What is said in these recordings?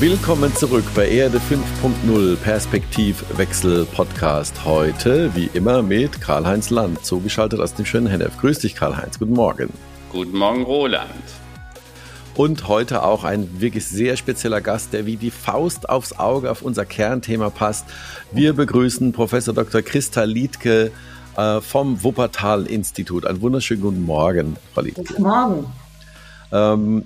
Willkommen zurück bei Erde 5.0 Perspektivwechsel Podcast. Heute, wie immer, mit Karl-Heinz Land, zugeschaltet aus dem schönen Hennef. Grüß dich, Karl-Heinz. Guten Morgen. Guten Morgen, Roland. Und heute auch ein wirklich sehr spezieller Gast, der wie die Faust aufs Auge auf unser Kernthema passt. Wir begrüßen Professor Dr. Christa Liedke äh, vom Wuppertal-Institut. Einen wunderschönen guten Morgen, Frau Liedke. Guten Morgen. Ähm,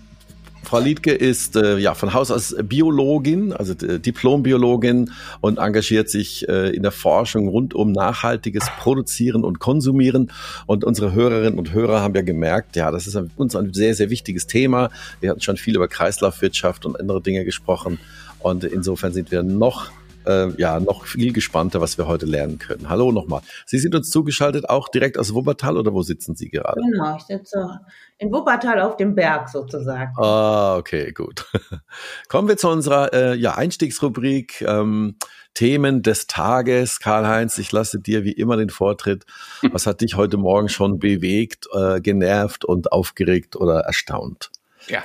Frau Liedke ist äh, ja von Haus aus Biologin, also äh, Diplombiologin und engagiert sich äh, in der Forschung rund um nachhaltiges Produzieren und Konsumieren. Und unsere Hörerinnen und Hörer haben ja gemerkt, ja, das ist uns ein sehr, sehr wichtiges Thema. Wir hatten schon viel über Kreislaufwirtschaft und andere Dinge gesprochen. Und insofern sind wir noch äh, ja noch viel gespannter, was wir heute lernen können. Hallo nochmal. Sie sind uns zugeschaltet, auch direkt aus Wuppertal oder wo sitzen Sie gerade? Genau, ich sitze in Wuppertal auf dem Berg sozusagen. Ah, okay, gut. Kommen wir zu unserer äh, ja, Einstiegsrubrik. Ähm, Themen des Tages. Karl-Heinz, ich lasse dir wie immer den Vortritt. Was hat dich heute Morgen schon bewegt, äh, genervt und aufgeregt oder erstaunt? Ja,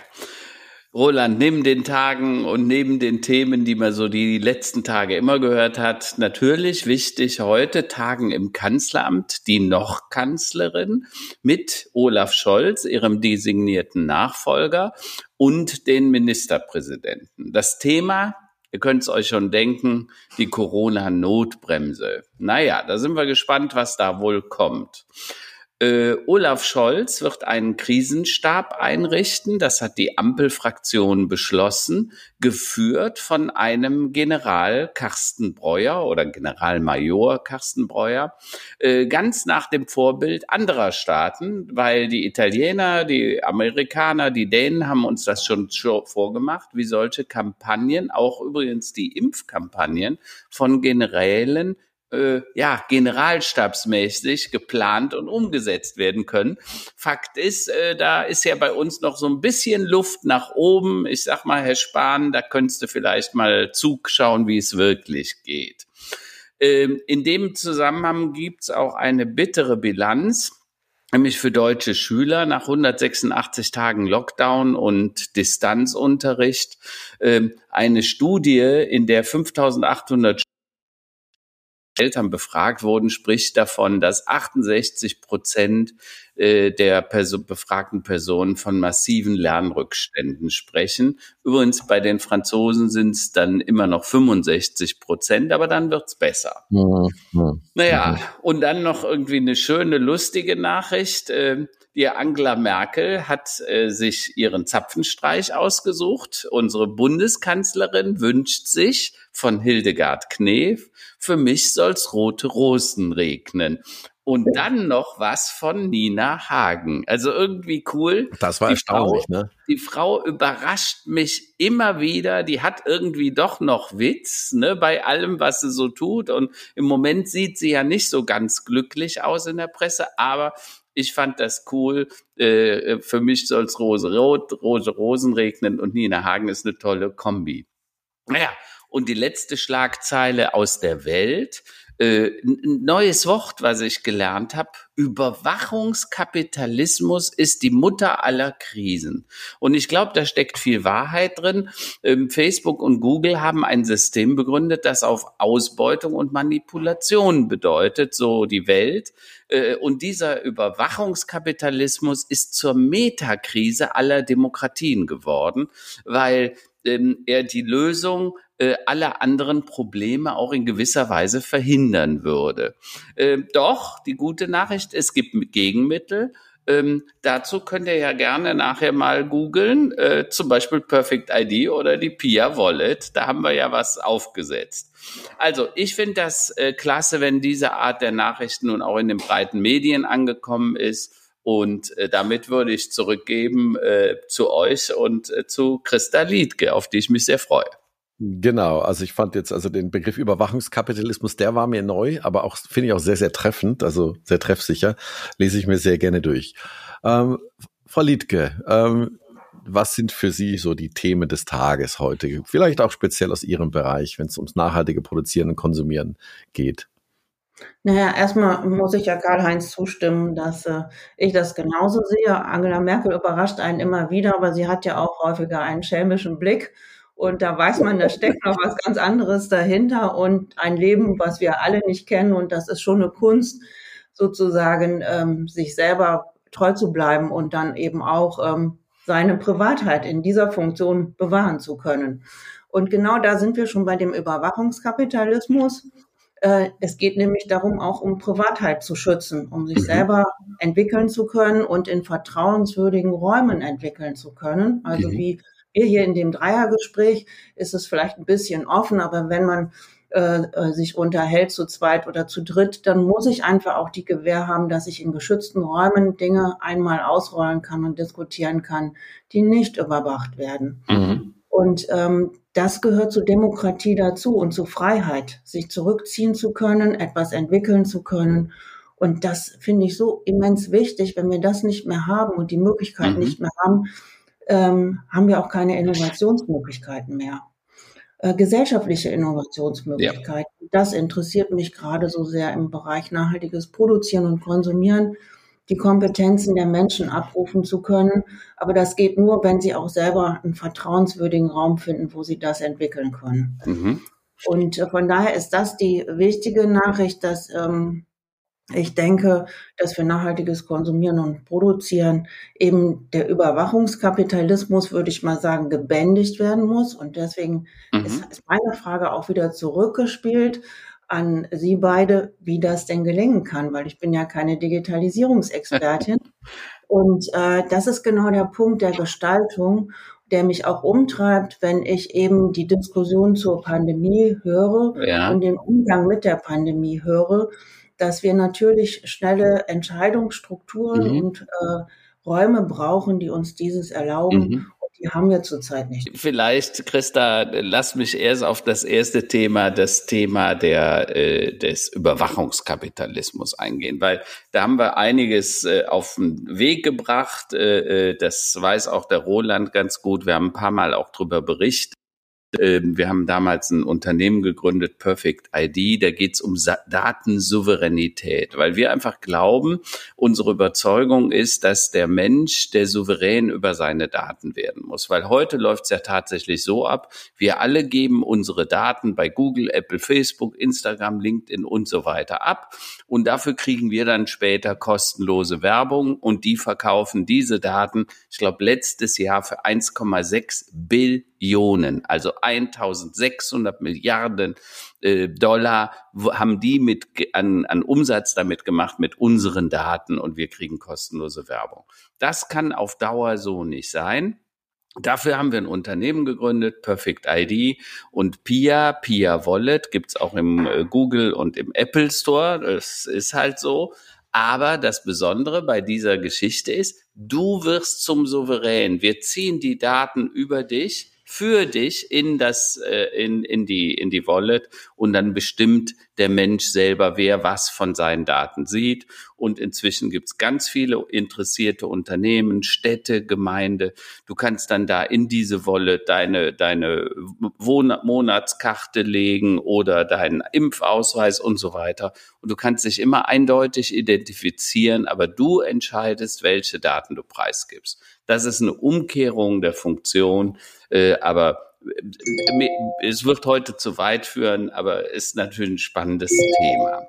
Roland, neben den Tagen und neben den Themen, die man so die letzten Tage immer gehört hat, natürlich wichtig heute Tagen im Kanzleramt die noch Kanzlerin mit Olaf Scholz, ihrem designierten Nachfolger und den Ministerpräsidenten. Das Thema Ihr könnt es euch schon denken, die Corona-Notbremse. Naja, da sind wir gespannt, was da wohl kommt. Äh, Olaf Scholz wird einen Krisenstab einrichten. Das hat die Ampelfraktion beschlossen, geführt von einem General Carsten Breuer oder Generalmajor Carsten Breuer, äh, ganz nach dem Vorbild anderer Staaten, weil die Italiener, die Amerikaner, die Dänen haben uns das schon vorgemacht, wie solche Kampagnen, auch übrigens die Impfkampagnen von Generälen äh, ja, generalstabsmäßig geplant und umgesetzt werden können. Fakt ist, äh, da ist ja bei uns noch so ein bisschen Luft nach oben. Ich sag mal, Herr Spahn, da könntest du vielleicht mal zugschauen, wie es wirklich geht. Ähm, in dem Zusammenhang gibt's auch eine bittere Bilanz nämlich für deutsche Schüler nach 186 Tagen Lockdown und Distanzunterricht äh, eine Studie, in der 5800 Eltern befragt wurden, spricht davon, dass 68 Prozent äh, der Perso befragten Personen von massiven Lernrückständen sprechen. Übrigens bei den Franzosen sind es dann immer noch 65 Prozent, aber dann wird's besser. Mhm. Mhm. Naja, und dann noch irgendwie eine schöne, lustige Nachricht. Äh, die Angela Merkel hat äh, sich ihren Zapfenstreich ausgesucht. Unsere Bundeskanzlerin wünscht sich von Hildegard Knef, für mich soll's rote Rosen regnen. Und dann noch was von Nina Hagen. Also irgendwie cool. Das war die erstaunlich, Frau, ne? Die Frau überrascht mich immer wieder. Die hat irgendwie doch noch Witz, ne, bei allem, was sie so tut. Und im Moment sieht sie ja nicht so ganz glücklich aus in der Presse, aber ich fand das cool. Äh, für mich soll's Rose Rot, Rose Rosen regnen und Nina Hagen ist eine tolle Kombi. Naja, und die letzte Schlagzeile aus der Welt. Äh, neues Wort, was ich gelernt habe. Überwachungskapitalismus ist die Mutter aller Krisen. Und ich glaube, da steckt viel Wahrheit drin. Ähm, Facebook und Google haben ein System begründet, das auf Ausbeutung und Manipulation bedeutet, so die Welt. Äh, und dieser Überwachungskapitalismus ist zur Metakrise aller Demokratien geworden, weil ähm, er die Lösung äh, alle anderen Probleme auch in gewisser Weise verhindern würde. Äh, doch, die gute Nachricht, es gibt Gegenmittel. Ähm, dazu könnt ihr ja gerne nachher mal googeln, äh, zum Beispiel Perfect ID oder die Pia Wallet. Da haben wir ja was aufgesetzt. Also ich finde das äh, klasse, wenn diese Art der Nachrichten nun auch in den breiten Medien angekommen ist. Und äh, damit würde ich zurückgeben äh, zu euch und äh, zu Christa Liedke, auf die ich mich sehr freue. Genau, also ich fand jetzt also den Begriff Überwachungskapitalismus, der war mir neu, aber auch finde ich auch sehr, sehr treffend, also sehr treffsicher, lese ich mir sehr gerne durch. Ähm, Frau Liedke, ähm, was sind für Sie so die Themen des Tages heute? Vielleicht auch speziell aus Ihrem Bereich, wenn es ums nachhaltige Produzieren und Konsumieren geht. Naja, erstmal muss ich ja Karl-Heinz zustimmen, dass äh, ich das genauso sehe. Angela Merkel überrascht einen immer wieder, aber sie hat ja auch häufiger einen schelmischen Blick. Und da weiß man, da steckt noch was ganz anderes dahinter und ein Leben, was wir alle nicht kennen. Und das ist schon eine Kunst, sozusagen ähm, sich selber treu zu bleiben und dann eben auch ähm, seine Privatheit in dieser Funktion bewahren zu können. Und genau da sind wir schon bei dem Überwachungskapitalismus. Äh, es geht nämlich darum, auch um Privatheit zu schützen, um sich mhm. selber entwickeln zu können und in vertrauenswürdigen Räumen entwickeln zu können. Also mhm. wie hier in dem Dreiergespräch ist es vielleicht ein bisschen offen, aber wenn man äh, äh, sich unterhält zu zweit oder zu dritt, dann muss ich einfach auch die Gewähr haben, dass ich in geschützten Räumen Dinge einmal ausrollen kann und diskutieren kann, die nicht überwacht werden. Mhm. Und ähm, das gehört zur Demokratie dazu und zur Freiheit, sich zurückziehen zu können, etwas entwickeln zu können. Und das finde ich so immens wichtig. Wenn wir das nicht mehr haben und die Möglichkeiten mhm. nicht mehr haben, ähm, haben wir auch keine Innovationsmöglichkeiten mehr. Äh, gesellschaftliche Innovationsmöglichkeiten. Ja. Das interessiert mich gerade so sehr im Bereich nachhaltiges Produzieren und Konsumieren, die Kompetenzen der Menschen abrufen zu können. Aber das geht nur, wenn sie auch selber einen vertrauenswürdigen Raum finden, wo sie das entwickeln können. Mhm. Und äh, von daher ist das die wichtige Nachricht, dass ähm, ich denke, dass für nachhaltiges Konsumieren und Produzieren eben der Überwachungskapitalismus, würde ich mal sagen, gebändigt werden muss. Und deswegen mhm. ist, ist meine Frage auch wieder zurückgespielt an Sie beide, wie das denn gelingen kann, weil ich bin ja keine Digitalisierungsexpertin. und äh, das ist genau der Punkt der Gestaltung, der mich auch umtreibt, wenn ich eben die Diskussion zur Pandemie höre ja. und den Umgang mit der Pandemie höre dass wir natürlich schnelle Entscheidungsstrukturen mhm. und äh, Räume brauchen, die uns dieses erlauben. Mhm. Die haben wir zurzeit nicht. Vielleicht, Christa, lass mich erst auf das erste Thema, das Thema der, äh, des Überwachungskapitalismus eingehen, weil da haben wir einiges äh, auf den Weg gebracht. Äh, äh das weiß auch der Roland ganz gut. Wir haben ein paar Mal auch darüber berichtet. Ähm, wir haben damals ein Unternehmen gegründet, Perfect ID. Da geht es um Datensouveränität, weil wir einfach glauben, unsere Überzeugung ist, dass der Mensch der Souverän über seine Daten werden muss. Weil heute läuft es ja tatsächlich so ab, wir alle geben unsere Daten bei Google, Apple, Facebook, Instagram, LinkedIn und so weiter ab. Und dafür kriegen wir dann später kostenlose Werbung und die verkaufen diese Daten, ich glaube, letztes Jahr für 1,6 Billionen Billionen, also 1600 Milliarden äh, Dollar haben die mit an, an Umsatz damit gemacht mit unseren Daten und wir kriegen kostenlose Werbung. Das kann auf Dauer so nicht sein. Dafür haben wir ein Unternehmen gegründet, Perfect ID und Pia, Pia Wallet gibt's auch im äh, Google und im Apple Store. Das ist halt so. Aber das Besondere bei dieser Geschichte ist, du wirst zum Souverän. Wir ziehen die Daten über dich für dich in das äh, in in die in die Wallet und dann bestimmt der Mensch selber, wer was von seinen Daten sieht. Und inzwischen gibt's ganz viele interessierte Unternehmen, Städte, Gemeinde. Du kannst dann da in diese Wallet deine deine Wohn Monatskarte legen oder deinen Impfausweis und so weiter. Und du kannst dich immer eindeutig identifizieren, aber du entscheidest, welche Daten du preisgibst. Das ist eine Umkehrung der Funktion, äh, aber äh, es wird heute zu weit führen, aber ist natürlich ein spannendes Thema.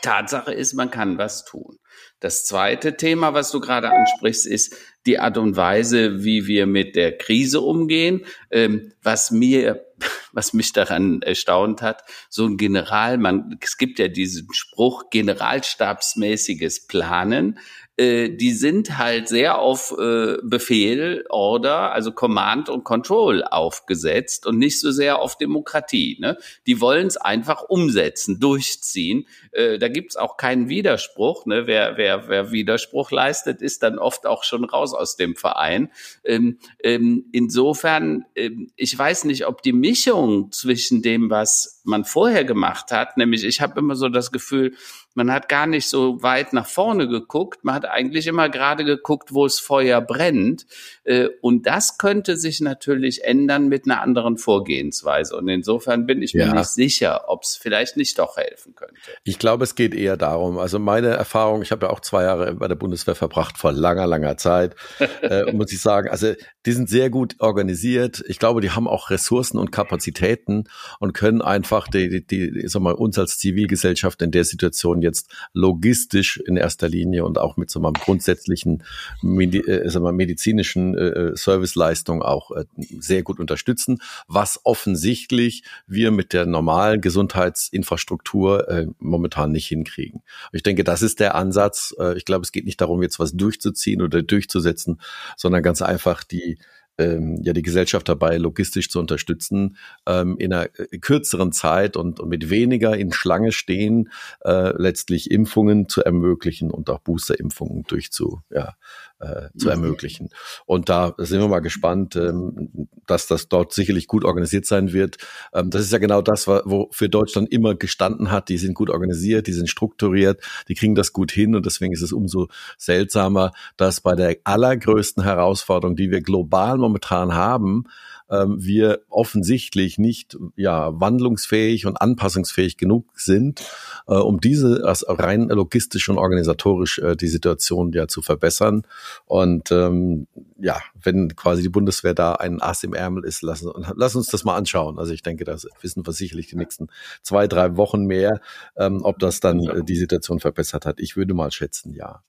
Tatsache ist, man kann was tun. Das zweite Thema, was du gerade ansprichst, ist die Art und Weise, wie wir mit der Krise umgehen. Ähm, was mir, was mich daran erstaunt hat, so ein General, man, es gibt ja diesen Spruch, generalstabsmäßiges Planen. Äh, die sind halt sehr auf äh, Befehl, Order, also Command und Control aufgesetzt und nicht so sehr auf Demokratie. Ne? Die wollen es einfach umsetzen, durchziehen. Äh, da gibt's auch keinen Widerspruch. Ne? Wer, wer, wer Widerspruch leistet, ist dann oft auch schon raus aus dem Verein. Ähm, ähm, insofern, ähm, ich weiß nicht, ob die Mischung zwischen dem, was man vorher gemacht hat. Nämlich, ich habe immer so das Gefühl, man hat gar nicht so weit nach vorne geguckt. Man hat eigentlich immer gerade geguckt, wo es Feuer brennt. Äh, und das könnte sich natürlich ändern mit einer anderen Vorgehensweise. Und insofern bin ich ja. mir nicht sicher, ob es vielleicht nicht doch helfen könnte. Ich glaube, es geht eher darum. Also meine Erfahrung, ich habe ja auch zwei Jahre bei der Bundeswehr verbracht, vor langer, langer Zeit, äh, muss ich sagen. Also die sind sehr gut organisiert. Ich glaube, die haben auch Ressourcen und Kapazitäten und können einfach die, die, die sag mal, uns als Zivilgesellschaft in der Situation jetzt logistisch in erster Linie und auch mit so einem grundsätzlichen Medi äh, sag mal, medizinischen äh, äh, Serviceleistung auch äh, sehr gut unterstützen, was offensichtlich wir mit der normalen Gesundheitsinfrastruktur äh, momentan nicht hinkriegen. Ich denke, das ist der Ansatz. Äh, ich glaube, es geht nicht darum, jetzt was durchzuziehen oder durchzusetzen, sondern ganz einfach die ähm, ja die Gesellschaft dabei logistisch zu unterstützen, ähm, in einer äh, kürzeren Zeit und, und mit weniger in Schlange stehen, äh, letztlich Impfungen zu ermöglichen und auch Boosterimpfungen durchzu, ja, äh, zu mhm. ermöglichen. Und da sind wir mal gespannt, ähm, dass das dort sicherlich gut organisiert sein wird. Ähm, das ist ja genau das, wofür Deutschland immer gestanden hat. Die sind gut organisiert, die sind strukturiert, die kriegen das gut hin und deswegen ist es umso seltsamer, dass bei der allergrößten Herausforderung, die wir global momentan haben, ähm, wir offensichtlich nicht ja wandlungsfähig und anpassungsfähig genug sind, äh, um diese als rein logistisch und organisatorisch äh, die Situation ja zu verbessern. Und ähm, ja, wenn quasi die Bundeswehr da ein Ass im Ärmel ist, lass, lass uns das mal anschauen. Also ich denke, das wissen wir sicherlich die nächsten zwei, drei Wochen mehr, ähm, ob das dann äh, die Situation verbessert hat. Ich würde mal schätzen, ja.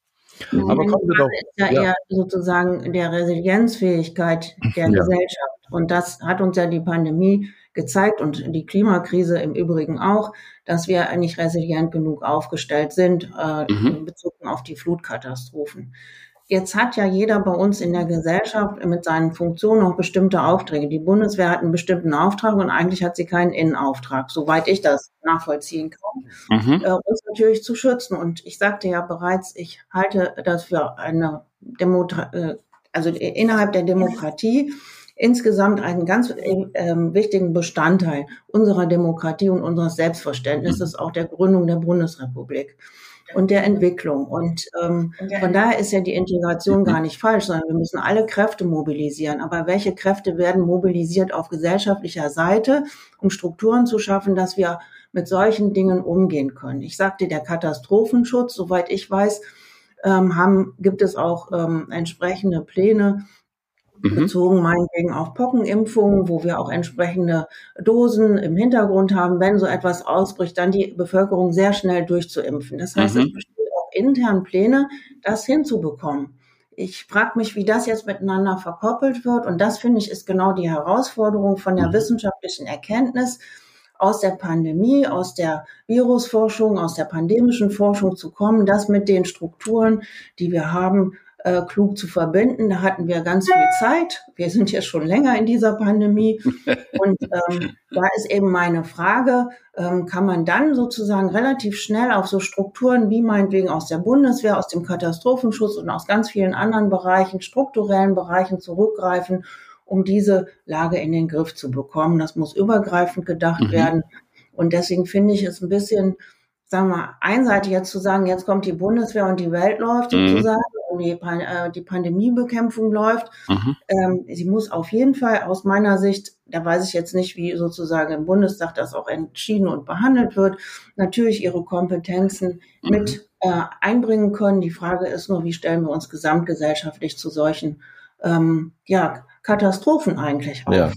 Aber kommen wir doch. Ist ja, ja, eher sozusagen der Resilienzfähigkeit der ja. Gesellschaft. Und das hat uns ja die Pandemie gezeigt und die Klimakrise im Übrigen auch, dass wir nicht resilient genug aufgestellt sind äh, mhm. in Bezug auf die Flutkatastrophen. Jetzt hat ja jeder bei uns in der Gesellschaft mit seinen Funktionen auch bestimmte Aufträge. Die Bundeswehr hat einen bestimmten Auftrag und eigentlich hat sie keinen Innenauftrag, soweit ich das nachvollziehen kann, mhm. äh, uns natürlich zu schützen. Und ich sagte ja bereits, ich halte das für eine Demo äh, also innerhalb der Demokratie insgesamt einen ganz äh, wichtigen Bestandteil unserer Demokratie und unseres Selbstverständnisses, auch der Gründung der Bundesrepublik und der Entwicklung. Und ähm, von daher ist ja die Integration gar nicht falsch, sondern wir müssen alle Kräfte mobilisieren. Aber welche Kräfte werden mobilisiert auf gesellschaftlicher Seite, um Strukturen zu schaffen, dass wir mit solchen Dingen umgehen können? Ich sagte, der Katastrophenschutz, soweit ich weiß, ähm, haben, gibt es auch ähm, entsprechende Pläne, mhm. bezogen meinetwegen auf Pockenimpfungen, wo wir auch entsprechende Dosen im Hintergrund haben, wenn so etwas ausbricht, dann die Bevölkerung sehr schnell durchzuimpfen. Das heißt, mhm. es bestehen auch intern Pläne, das hinzubekommen. Ich frage mich, wie das jetzt miteinander verkoppelt wird. Und das, finde ich, ist genau die Herausforderung von der mhm. wissenschaftlichen Erkenntnis aus der Pandemie, aus der Virusforschung, aus der pandemischen Forschung zu kommen, das mit den Strukturen, die wir haben, äh, klug zu verbinden. Da hatten wir ganz viel Zeit. Wir sind ja schon länger in dieser Pandemie. Und ähm, da ist eben meine Frage, ähm, kann man dann sozusagen relativ schnell auf so Strukturen wie meinetwegen aus der Bundeswehr, aus dem Katastrophenschutz und aus ganz vielen anderen Bereichen, strukturellen Bereichen zurückgreifen, um diese Lage in den Griff zu bekommen. Das muss übergreifend gedacht mhm. werden. Und deswegen finde ich es ein bisschen sagen wir, einseitig jetzt zu sagen, jetzt kommt die Bundeswehr und die Welt läuft mhm. sozusagen, und die, äh, die Pandemiebekämpfung läuft. Mhm. Ähm, sie muss auf jeden Fall aus meiner Sicht, da weiß ich jetzt nicht, wie sozusagen im Bundestag das auch entschieden und behandelt wird, natürlich ihre Kompetenzen mhm. mit äh, einbringen können. Die Frage ist nur, wie stellen wir uns gesamtgesellschaftlich zu solchen ähm, ja, Katastrophen eigentlich auf? Ja.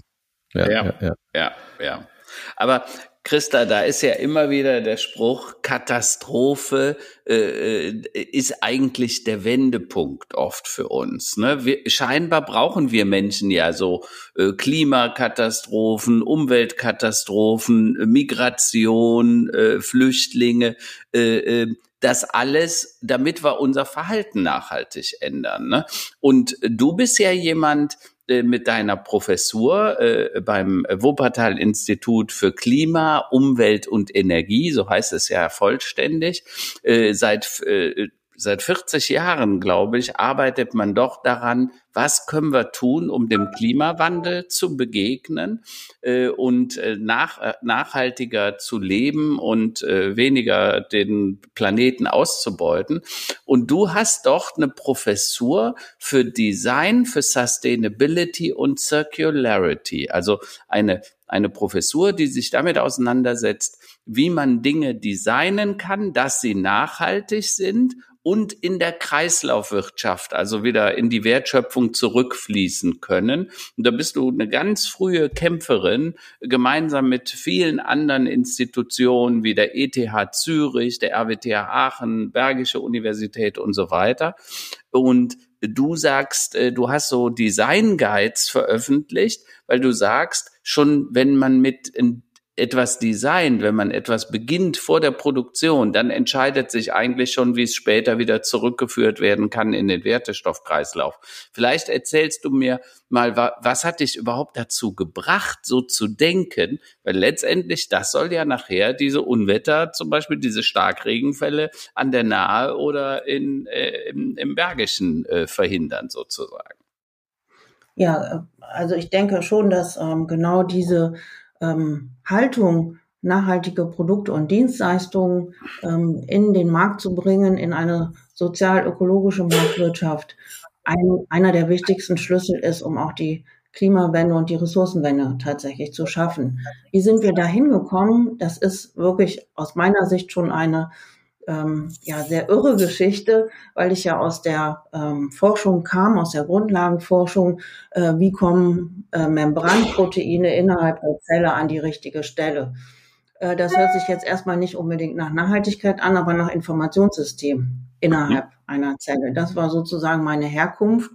Ja, ja, ja. ja, ja. Aber Christa, da ist ja immer wieder der Spruch, Katastrophe äh, äh, ist eigentlich der Wendepunkt oft für uns. Ne? Wir, scheinbar brauchen wir Menschen ja so äh, Klimakatastrophen, Umweltkatastrophen, Migration, äh, Flüchtlinge, äh, äh, das alles, damit wir unser Verhalten nachhaltig ändern. Ne? Und du bist ja jemand, äh, mit deiner Professur äh, beim Wuppertal-Institut für Klima, Umwelt und Energie, so heißt es ja vollständig, äh, seit äh, seit 40 Jahren, glaube ich, arbeitet man doch daran, was können wir tun, um dem Klimawandel zu begegnen äh, und äh, nach, äh, nachhaltiger zu leben und äh, weniger den Planeten auszubeuten. Und du hast doch eine Professur für Design, für Sustainability und Circularity, also eine eine Professur, die sich damit auseinandersetzt, wie man Dinge designen kann, dass sie nachhaltig sind und in der Kreislaufwirtschaft, also wieder in die Wertschöpfung zurückfließen können. Und da bist du eine ganz frühe Kämpferin, gemeinsam mit vielen anderen Institutionen wie der ETH Zürich, der RWTH Aachen, Bergische Universität und so weiter. Und du sagst, äh, du hast so Design Guides veröffentlicht, weil du sagst, schon wenn man mit etwas designt, wenn man etwas beginnt vor der Produktion, dann entscheidet sich eigentlich schon, wie es später wieder zurückgeführt werden kann in den Wertestoffkreislauf. Vielleicht erzählst du mir mal, was hat dich überhaupt dazu gebracht, so zu denken? Weil letztendlich, das soll ja nachher diese Unwetter, zum Beispiel diese Starkregenfälle an der Nahe oder in, äh, im, im Bergischen äh, verhindern sozusagen. Ja, also ich denke schon, dass ähm, genau diese ähm, Haltung, nachhaltige Produkte und Dienstleistungen ähm, in den Markt zu bringen, in eine sozial-ökologische Marktwirtschaft, ein, einer der wichtigsten Schlüssel ist, um auch die Klimawende und die Ressourcenwende tatsächlich zu schaffen. Wie sind wir da hingekommen? Das ist wirklich aus meiner Sicht schon eine ähm, ja, sehr irre Geschichte, weil ich ja aus der ähm, Forschung kam, aus der Grundlagenforschung, äh, wie kommen äh, Membranproteine innerhalb der Zelle an die richtige Stelle. Äh, das hört sich jetzt erstmal nicht unbedingt nach Nachhaltigkeit an, aber nach Informationssystem innerhalb einer Zelle. Das war sozusagen meine Herkunft.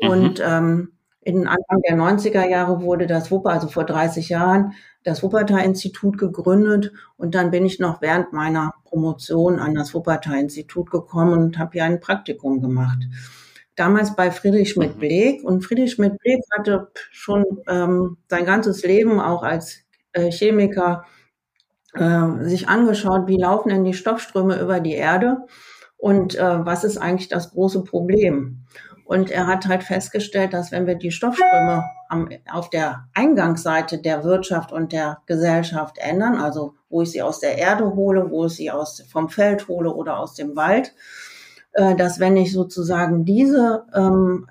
Mhm. Und ähm, in Anfang der 90er Jahre wurde das WUPA, also vor 30 Jahren, das Wuppertal-Institut gegründet und dann bin ich noch während meiner Promotion an das Wuppertal-Institut gekommen und habe hier ein Praktikum gemacht. Damals bei Friedrich Schmidt-Bleek und Friedrich Schmidt-Bleek hatte schon ähm, sein ganzes Leben auch als äh, Chemiker äh, sich angeschaut, wie laufen denn die Stoffströme über die Erde und äh, was ist eigentlich das große Problem. Und er hat halt festgestellt, dass wenn wir die Stoffströme am, auf der Eingangsseite der Wirtschaft und der Gesellschaft ändern, also wo ich sie aus der Erde hole, wo ich sie aus, vom Feld hole oder aus dem Wald, äh, dass wenn ich sozusagen diese ähm,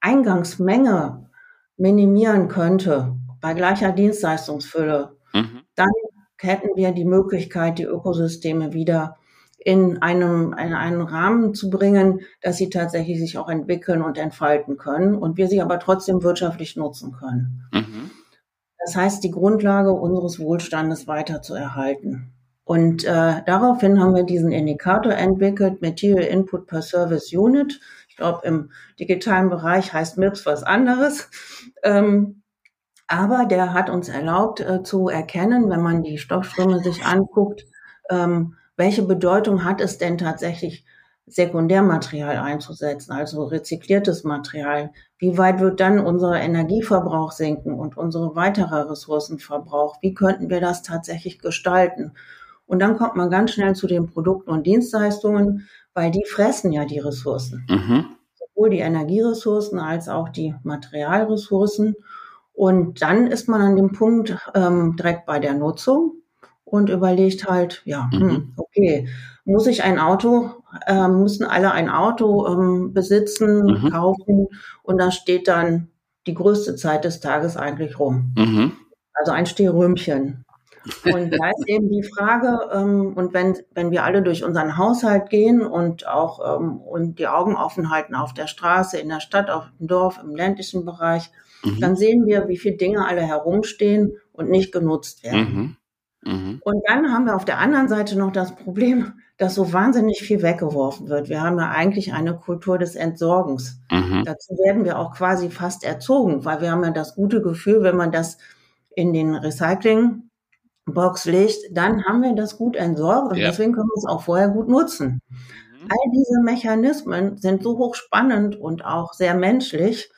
Eingangsmenge minimieren könnte bei gleicher Dienstleistungsfülle, mhm. dann hätten wir die Möglichkeit, die Ökosysteme wieder in einem, in einen Rahmen zu bringen, dass sie tatsächlich sich auch entwickeln und entfalten können und wir sie aber trotzdem wirtschaftlich nutzen können. Mhm. Das heißt, die Grundlage unseres Wohlstandes weiter zu erhalten. Und äh, daraufhin haben wir diesen Indikator entwickelt, Material Input per Service Unit. Ich glaube, im digitalen Bereich heißt MIPS was anderes. Ähm, aber der hat uns erlaubt äh, zu erkennen, wenn man die Stoffströme sich anguckt, ähm, welche Bedeutung hat es denn tatsächlich, Sekundärmaterial einzusetzen, also rezykliertes Material? Wie weit wird dann unser Energieverbrauch sinken und unsere weitere Ressourcenverbrauch? Wie könnten wir das tatsächlich gestalten? Und dann kommt man ganz schnell zu den Produkten und Dienstleistungen, weil die fressen ja die Ressourcen. Mhm. Sowohl die Energieressourcen als auch die Materialressourcen. Und dann ist man an dem Punkt ähm, direkt bei der Nutzung und überlegt halt, ja, hm, mhm. okay, muss ich ein Auto, äh, müssen alle ein Auto ähm, besitzen, mhm. kaufen und da steht dann die größte Zeit des Tages eigentlich rum. Mhm. Also ein Stehrümchen. Und da ist eben die Frage, ähm, und wenn, wenn wir alle durch unseren Haushalt gehen und auch ähm, und die Augen offen halten auf der Straße, in der Stadt, auf dem Dorf, im ländlichen Bereich, mhm. dann sehen wir, wie viele Dinge alle herumstehen und nicht genutzt werden. Mhm. Und dann haben wir auf der anderen Seite noch das Problem, dass so wahnsinnig viel weggeworfen wird. Wir haben ja eigentlich eine Kultur des Entsorgens. Mhm. Dazu werden wir auch quasi fast erzogen, weil wir haben ja das gute Gefühl, wenn man das in den Recyclingbox legt, dann haben wir das gut entsorgt und ja. deswegen können wir es auch vorher gut nutzen. Mhm. All diese Mechanismen sind so hochspannend und auch sehr menschlich,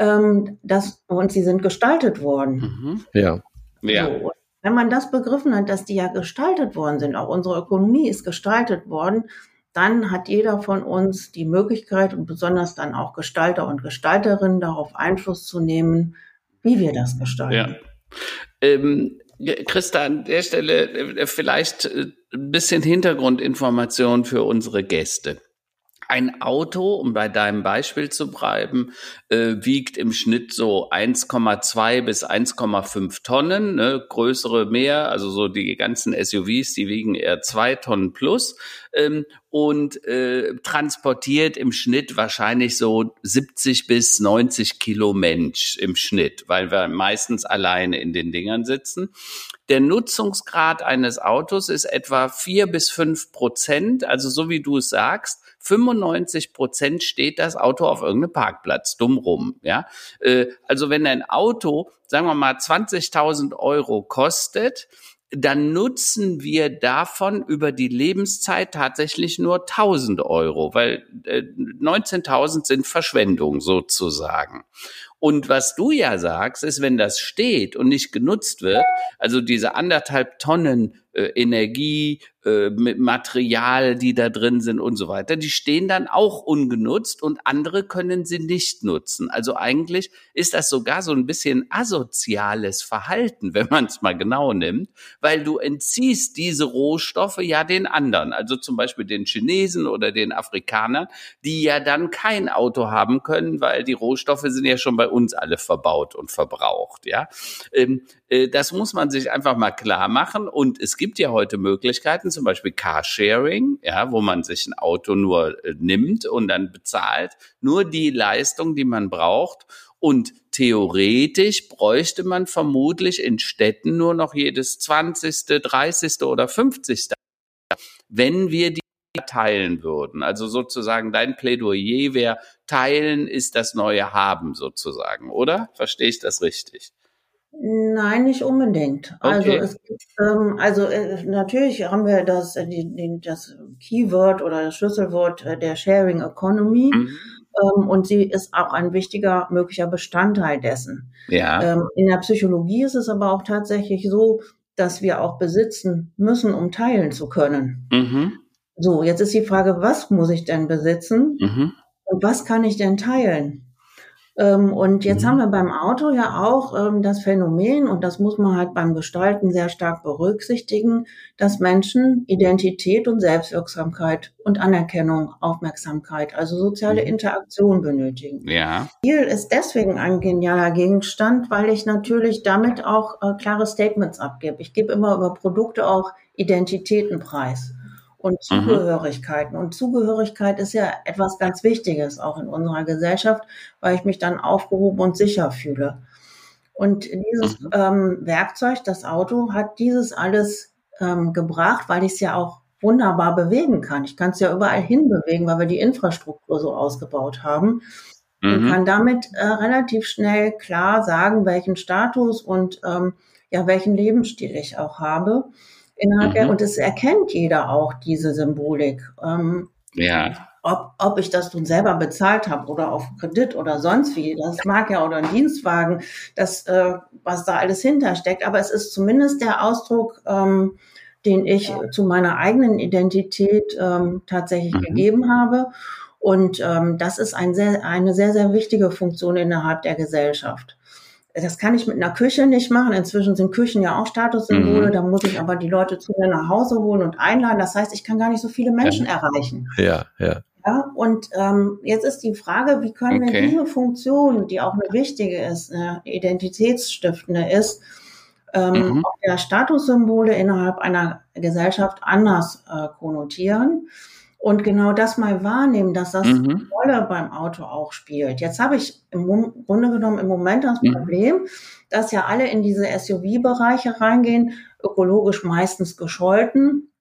ähm, dass, und sie sind gestaltet worden. Mhm. Ja. Ja. So, wenn man das begriffen hat, dass die ja gestaltet worden sind, auch unsere Ökonomie ist gestaltet worden, dann hat jeder von uns die Möglichkeit und besonders dann auch Gestalter und Gestalterinnen darauf Einfluss zu nehmen, wie wir das gestalten. Ja. Ähm, Christa, an der Stelle äh, vielleicht äh, ein bisschen Hintergrundinformation für unsere Gäste. Ein Auto, um bei deinem Beispiel zu bleiben, äh, wiegt im Schnitt so 1,2 bis 1,5 Tonnen. Ne? Größere mehr, also so die ganzen SUVs, die wiegen eher zwei Tonnen plus. Ähm, und äh, transportiert im Schnitt wahrscheinlich so 70 bis 90 Kilo Mensch im Schnitt, weil wir meistens alleine in den Dingern sitzen. Der Nutzungsgrad eines Autos ist etwa vier bis fünf Prozent, also so wie du es sagst. 95 Prozent steht das Auto auf irgendeinem Parkplatz dumm rum. Ja, äh, also wenn ein Auto, sagen wir mal 20.000 Euro kostet, dann nutzen wir davon über die Lebenszeit tatsächlich nur 1000 Euro, weil äh, 19.000 sind Verschwendung sozusagen. Und was du ja sagst, ist, wenn das steht und nicht genutzt wird, also diese anderthalb Tonnen äh, Energie, äh, mit Material, die da drin sind und so weiter, die stehen dann auch ungenutzt und andere können sie nicht nutzen. Also eigentlich ist das sogar so ein bisschen asoziales Verhalten, wenn man es mal genau nimmt, weil du entziehst diese Rohstoffe ja den anderen, also zum Beispiel den Chinesen oder den Afrikanern, die ja dann kein Auto haben können, weil die Rohstoffe sind ja schon bei uns alle verbaut und verbraucht. Ja, ähm, äh, das muss man sich einfach mal klar machen und es gibt ja heute Möglichkeiten, zum Beispiel Carsharing, ja, wo man sich ein Auto nur äh, nimmt und dann bezahlt nur die Leistung, die man braucht. Und theoretisch bräuchte man vermutlich in Städten nur noch jedes 20., 30. oder 50. Wenn wir die teilen würden. Also sozusagen dein Plädoyer wäre, teilen ist das neue Haben sozusagen, oder? Verstehe ich das richtig? Nein, nicht unbedingt. Also es gibt, ähm, also äh, natürlich haben wir das, äh, die, die, das Keyword oder das Schlüsselwort äh, der Sharing Economy. Mhm. Ähm, und sie ist auch ein wichtiger möglicher Bestandteil dessen. Ja. Ähm, in der Psychologie ist es aber auch tatsächlich so, dass wir auch besitzen müssen, um teilen zu können. Mhm. So, jetzt ist die Frage, was muss ich denn besitzen? Mhm. Und was kann ich denn teilen? Ähm, und jetzt mhm. haben wir beim Auto ja auch ähm, das Phänomen, und das muss man halt beim Gestalten sehr stark berücksichtigen, dass Menschen Identität und Selbstwirksamkeit und Anerkennung, Aufmerksamkeit, also soziale mhm. Interaktion benötigen. Ja. Spiel ist deswegen ein genialer Gegenstand, weil ich natürlich damit auch äh, klare Statements abgebe. Ich gebe immer über Produkte auch Identitäten preis und. Zugehörigkeiten. Mhm. Und Zugehörigkeit ist ja etwas ganz Wichtiges auch in unserer Gesellschaft, weil ich mich dann aufgehoben und sicher fühle. Und dieses mhm. ähm, Werkzeug, das Auto, hat dieses alles ähm, gebracht, weil ich es ja auch wunderbar bewegen kann. Ich kann es ja überall hin bewegen, weil wir die Infrastruktur so ausgebaut haben. Mhm. Und kann damit äh, relativ schnell klar sagen, welchen Status und ähm, ja, welchen Lebensstil ich auch habe innerhalb mhm. der, und es erkennt jeder auch diese Symbolik. Ähm, ja. Ob, ob ich das nun selber bezahlt habe oder auf Kredit oder sonst wie, das mag ja oder ein Dienstwagen, das, äh, was da alles hintersteckt, aber es ist zumindest der Ausdruck, ähm, den ich ja. zu meiner eigenen Identität ähm, tatsächlich mhm. gegeben habe. Und ähm, das ist ein sehr, eine sehr, sehr wichtige Funktion innerhalb der Gesellschaft. Das kann ich mit einer Küche nicht machen. Inzwischen sind Küchen ja auch Statussymbole. Mhm. Da muss ich aber die Leute zu mir nach Hause holen und einladen. Das heißt, ich kann gar nicht so viele Menschen ja. erreichen. Ja, ja. Ja, und ähm, jetzt ist die Frage, wie können okay. wir diese Funktion, die auch eine wichtige ist, eine identitätsstiftende ist, ähm, mhm. auch der Statussymbole innerhalb einer Gesellschaft anders äh, konnotieren? Und genau das mal wahrnehmen, dass das mhm. Rolle beim Auto auch spielt. Jetzt habe ich im Grunde genommen im Moment das mhm. Problem, dass ja alle in diese SUV-Bereiche reingehen, ökologisch meistens gescholten.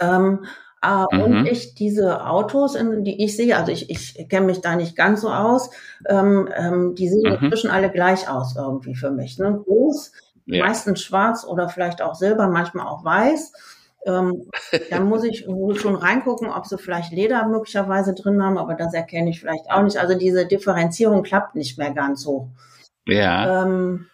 Ähm, äh, mhm. Und ich diese Autos, in, die ich sehe, also ich, ich kenne mich da nicht ganz so aus, ähm, ähm, die sehen mhm. inzwischen alle gleich aus irgendwie für mich. Ne? Groß, ja. meistens schwarz oder vielleicht auch silber, manchmal auch weiß. Ähm, dann muss ich schon reingucken, ob sie vielleicht Leder möglicherweise drin haben, aber das erkenne ich vielleicht auch nicht. Also diese Differenzierung klappt nicht mehr ganz so. Ja. Ähm,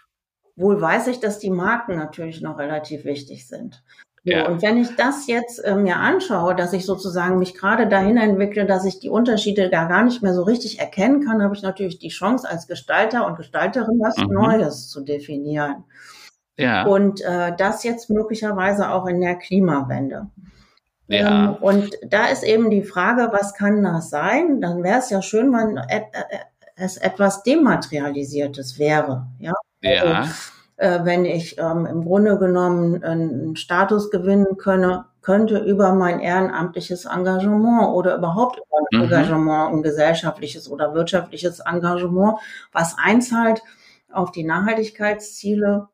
Wohl weiß ich, dass die Marken natürlich noch relativ wichtig sind. So, Ja. Und wenn ich das jetzt äh, mir anschaue, dass ich sozusagen mich gerade dahin entwickle, dass ich die Unterschiede da gar nicht mehr so richtig erkennen kann, habe ich natürlich die Chance als Gestalter und Gestalterin was Mhm. Neues zu definieren. Ja. Und äh, das jetzt möglicherweise auch in der Klimawende. Ähm, Ja. und da ist eben die Frage, was kann das sein? Dann wäre es ja schön, wenn et, äh, es etwas Dematerialisiertes wäre. Ja, Ja. äh, wenn ich ähm, im Grunde genommen einen Status gewinnen könne, könnte über mein ehrenamtliches Engagement oder überhaupt über ein Mhm. Engagement, ein gesellschaftliches oder wirtschaftliches Engagement, was einzahlt auf die Nachhaltigkeitsziele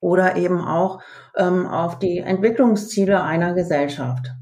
oder eben auch ähm, auf die Entwicklungsziele einer Gesellschaft.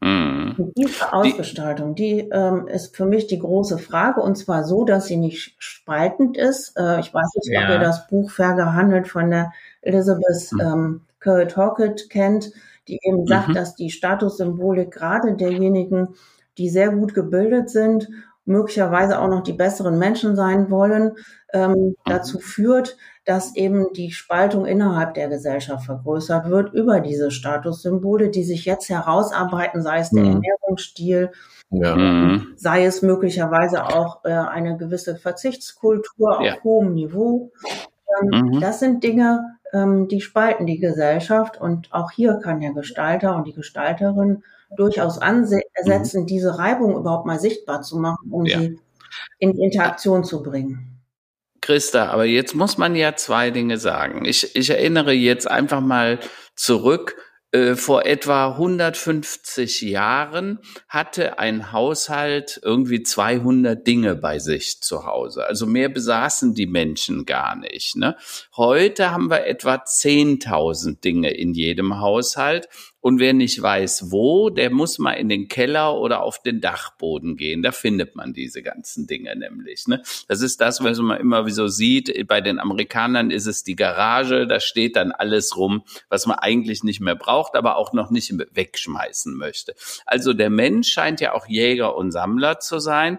Mhm. Diese Ausgestaltung, die ähm, ist für mich die große Frage und zwar so, dass sie nicht spaltend ist. Äh, ich weiß nicht, ob Ja. ihr das Buch Fair gehandelt von der Elizabeth Mhm. ähm, Currit Hawkett kennt, die eben sagt, Mhm. dass die Statussymbolik gerade derjenigen, die sehr gut gebildet sind, möglicherweise auch noch die besseren Menschen sein wollen, ähm, Mhm. dazu führt, dass eben die Spaltung innerhalb der Gesellschaft vergrößert wird über diese Statussymbole, die sich jetzt herausarbeiten, sei es der Mhm. Ernährungsstil, Ja. Mhm. sei es möglicherweise auch äh, eine gewisse Verzichtskultur auf Ja. hohem Niveau. Ähm, Mhm. Das sind Dinge, ähm, die spalten die Gesellschaft und auch hier kann der Gestalter und die Gestalterin durchaus ansetzen, diese Reibung überhaupt mal sichtbar zu machen, um Ja. sie in die Interaktion zu bringen. Christa, aber jetzt muss man ja zwei Dinge sagen. Ich, ich erinnere jetzt einfach mal zurück. Äh, vor etwa 150 Jahren hatte ein Haushalt irgendwie 200 Dinge bei sich zu Hause. Also mehr besaßen die Menschen gar nicht. Ne? Heute haben wir etwa 10.000 Dinge in jedem Haushalt. Und wer nicht weiß wo, der muss mal in den Keller oder auf den Dachboden gehen. Da findet man diese ganzen Dinge nämlich. Ne? Das ist das, was man immer so sieht. Bei den Amerikanern ist es die Garage. Da steht dann alles rum, was man eigentlich nicht mehr braucht, aber auch noch nicht wegschmeißen möchte. Also der Mensch scheint ja auch Jäger und Sammler zu sein.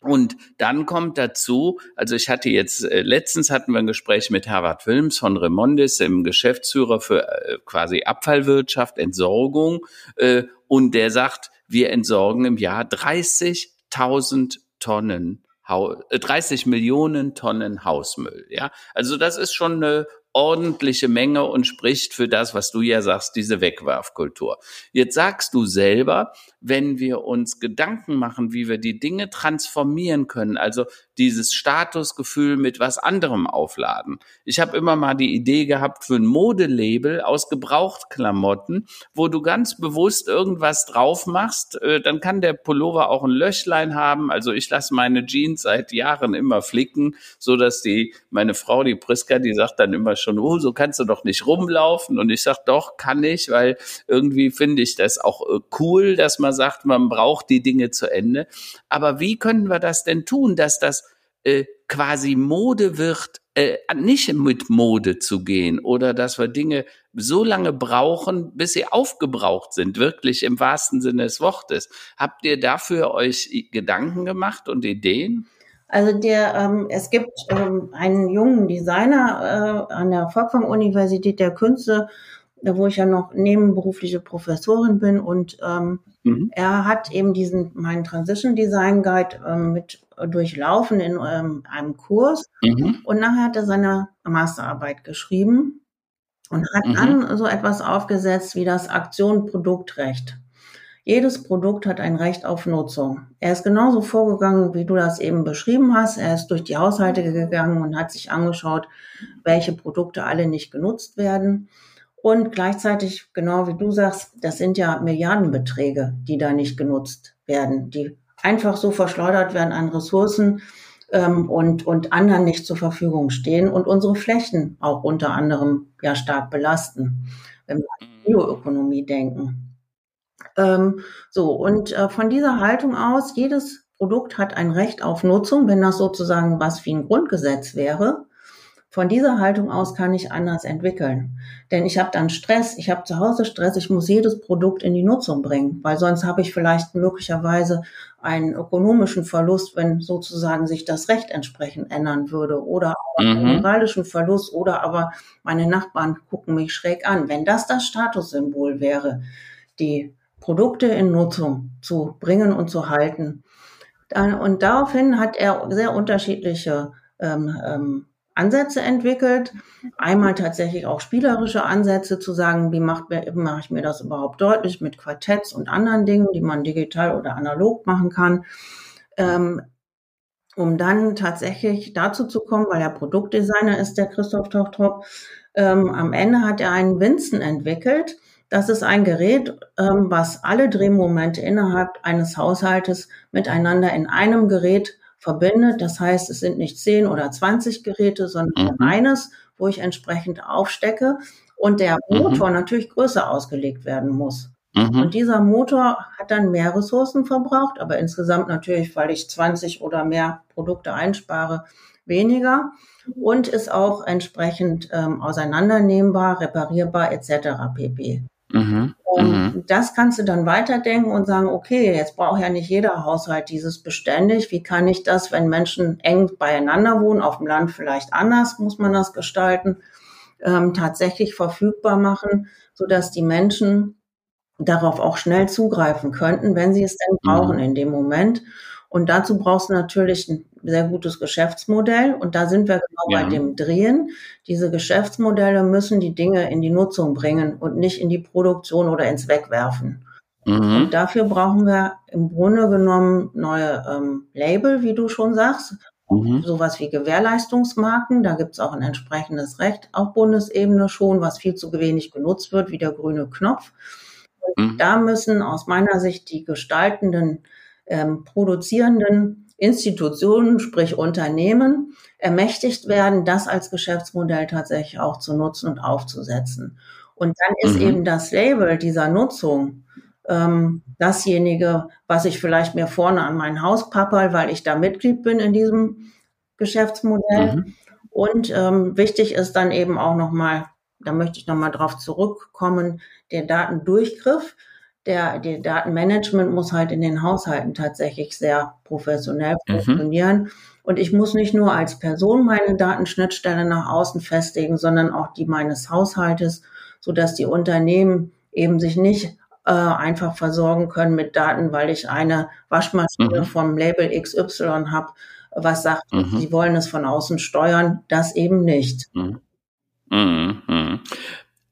Und dann kommt dazu, also ich hatte jetzt, äh, letztens hatten wir ein Gespräch mit Herbert Wilms von Remondis, dem Geschäftsführer für äh, quasi Abfallwirtschaft, Entsorgung, äh, und der sagt, wir entsorgen im Jahr 30.000 Tonnen, Hau- äh, 30 Millionen Tonnen Hausmüll, ja. Also das ist schon eine ordentliche Menge und spricht für das, was du ja sagst, diese Wegwerfkultur. Jetzt sagst du selber, wenn wir uns Gedanken machen, wie wir die Dinge transformieren können, also dieses Statusgefühl mit was anderem aufladen. Ich habe immer mal die Idee gehabt für ein Modelabel aus Gebrauchtklamotten, wo du ganz bewusst irgendwas drauf machst, äh, dann kann der Pullover auch ein Löchlein haben. Also ich lasse meine Jeans seit Jahren immer flicken, so dass die meine Frau, die Priska, die sagt dann immer schon, oh, so kannst du doch nicht rumlaufen und ich sag doch, kann ich, weil irgendwie finde ich das auch äh, cool, dass man sagt, man braucht die Dinge zu Ende. Aber wie können wir das denn tun, dass das äh, quasi Mode wird, äh, nicht mit Mode zu gehen oder dass wir Dinge so lange brauchen, bis sie aufgebraucht sind, wirklich im wahrsten Sinne des Wortes. Habt ihr dafür euch Gedanken gemacht und Ideen? Also der, ähm, es gibt ähm, einen jungen Designer äh, an der Folkwang-Universität der Künste, äh, wo ich ja noch nebenberufliche Professorin bin und ähm, Mhm. er hat eben diesen meinen Transition Design Guide ähm, mit durchlaufen in ähm, einem Kurs Mhm. und nachher hat er seine Masterarbeit geschrieben und hat Mhm. dann so etwas aufgesetzt wie das Aktion Produktrecht. Jedes Produkt hat ein Recht auf Nutzung. Er ist genauso vorgegangen, wie du das eben beschrieben hast. Er ist durch die Haushalte gegangen und hat sich angeschaut, welche Produkte alle nicht genutzt werden. Und gleichzeitig, genau wie du sagst, das sind ja Milliardenbeträge, die da nicht genutzt werden, die einfach so verschleudert werden an Ressourcen ähm, und, und anderen nicht zur Verfügung stehen und unsere Flächen auch unter anderem ja stark belasten, wenn wir an Bioökonomie denken. Ähm, so, und äh, von dieser Haltung aus, jedes Produkt hat ein Recht auf Nutzung, wenn das sozusagen was wie ein Grundgesetz wäre, von dieser Haltung aus kann ich anders entwickeln. Denn ich habe dann Stress, ich habe zu Hause Stress, ich muss jedes Produkt in die Nutzung bringen, weil sonst habe ich vielleicht möglicherweise einen ökonomischen Verlust, wenn sozusagen sich das Recht entsprechend ändern würde oder einen mhm. moralischen Verlust oder aber meine Nachbarn gucken mich schräg an. Wenn das das Statussymbol wäre, die Produkte in Nutzung zu bringen und zu halten. Und daraufhin hat er sehr unterschiedliche ähm, ähm, Ansätze entwickelt. Einmal tatsächlich auch spielerische Ansätze zu sagen, wie macht, mache ich mir das überhaupt deutlich mit Quartetts und anderen Dingen, die man digital oder analog machen kann. Ähm, um dann tatsächlich dazu zu kommen, weil er Produktdesigner ist, der Christoph Tochtrop, ähm, am Ende hat er einen Vincent entwickelt. Das ist ein Gerät, ähm, was alle Drehmomente innerhalb eines Haushaltes miteinander in einem Gerät verbindet. Das heißt, es sind nicht zehn oder zwanzig Geräte, sondern mhm. eines, wo ich entsprechend aufstecke und der mhm. Motor mhm. natürlich größer ausgelegt werden muss. Mhm. Und dieser Motor hat dann mehr Ressourcen verbraucht, aber insgesamt natürlich, weil ich 20 oder mehr Produkte einspare, weniger und ist auch entsprechend ähm, auseinandernehmbar, reparierbar etc. pp. Mhm. Und mhm. das kannst du dann weiterdenken und sagen, okay, jetzt braucht ja nicht jeder Haushalt dieses beständig. Wie kann ich das, wenn Menschen eng beieinander wohnen, auf dem Land vielleicht anders, muss man das gestalten, ähm, tatsächlich verfügbar machen, sodass die Menschen darauf auch schnell zugreifen könnten, wenn sie es denn brauchen mhm. in dem Moment. Und dazu brauchst du natürlich ein sehr gutes Geschäftsmodell. Und da sind wir genau ja. bei dem Drehen. Diese Geschäftsmodelle müssen die Dinge in die Nutzung bringen und nicht in die Produktion oder ins Wegwerfen. Mhm. Und dafür brauchen wir im Grunde genommen neue ähm, Label, wie du schon sagst. Mhm. Sowas wie Gewährleistungsmarken, da gibt es auch ein entsprechendes Recht auf Bundesebene schon, was viel zu wenig genutzt wird, wie der grüne Knopf. Mhm. Da müssen aus meiner Sicht die gestaltenden, ähm, produzierenden Institutionen, sprich Unternehmen, ermächtigt werden, das als Geschäftsmodell tatsächlich auch zu nutzen und aufzusetzen. Und dann ist mhm. eben das Label dieser Nutzung ähm, dasjenige, was ich vielleicht mir vorne an mein Haus pappel, weil ich da Mitglied bin in diesem Geschäftsmodell. Mhm. Und ähm, wichtig ist dann eben auch nochmal, da möchte ich nochmal drauf zurückkommen, der Datendurchgriff der, der Datenmanagement muss halt in den Haushalten tatsächlich sehr professionell mhm. funktionieren. Mhm. Und ich muss nicht nur als Person meine Datenschnittstelle nach außen festlegen, sondern auch die meines Haushaltes, so dass die Unternehmen eben sich nicht äh, einfach versorgen können mit Daten, weil ich eine Waschmaschine mhm. vom Label XY habe, was sagt, mhm. sie wollen es von außen steuern, das eben nicht. Mhm. Mhm.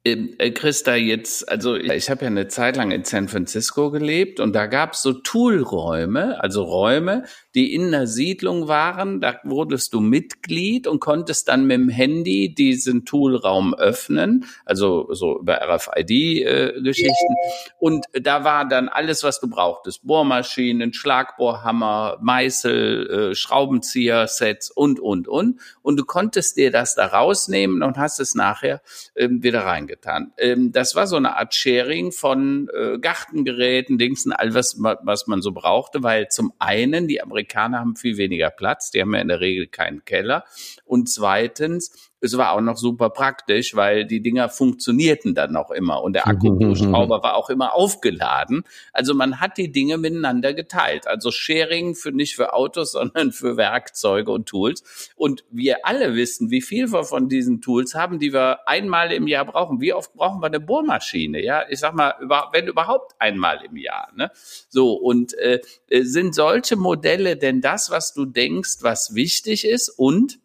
Ähm, äh, Christa, jetzt, also ich habe ja eine Zeit lang in San Francisco gelebt und da gab es so Toolräume, also Räume, die in einer Siedlung waren. Da wurdest du Mitglied und konntest dann mit dem Handy diesen Toolraum öffnen, also so über RFID-Geschichten. Äh, und da war dann alles, was du brauchtest: Bohrmaschinen, Schlagbohrhammer, Meißel, äh, Schraubenzieher-Sets und und und. Und du konntest dir das da rausnehmen und hast es nachher äh, wieder reingetan getan. Ähm, das war so eine Art Sharing von äh, Gartengeräten, Dingsen, all was, was man so brauchte, weil zum einen die Amerikaner haben viel weniger Platz, die haben ja in der Regel keinen Keller. Und zweitens es war auch noch super praktisch, weil die Dinger funktionierten dann noch immer und der Akkuschrauber war auch immer aufgeladen. Also man hat die Dinge miteinander geteilt. Also Sharing für nicht für Autos, sondern für Werkzeuge und Tools. Und wir alle wissen, wie viel wir von diesen Tools haben, die wir einmal im Jahr brauchen. Wie oft brauchen wir eine Bohrmaschine? Ja, ich sag mal, wenn überhaupt einmal im Jahr. Ne? So und äh, sind solche Modelle denn das, was du denkst, was wichtig ist und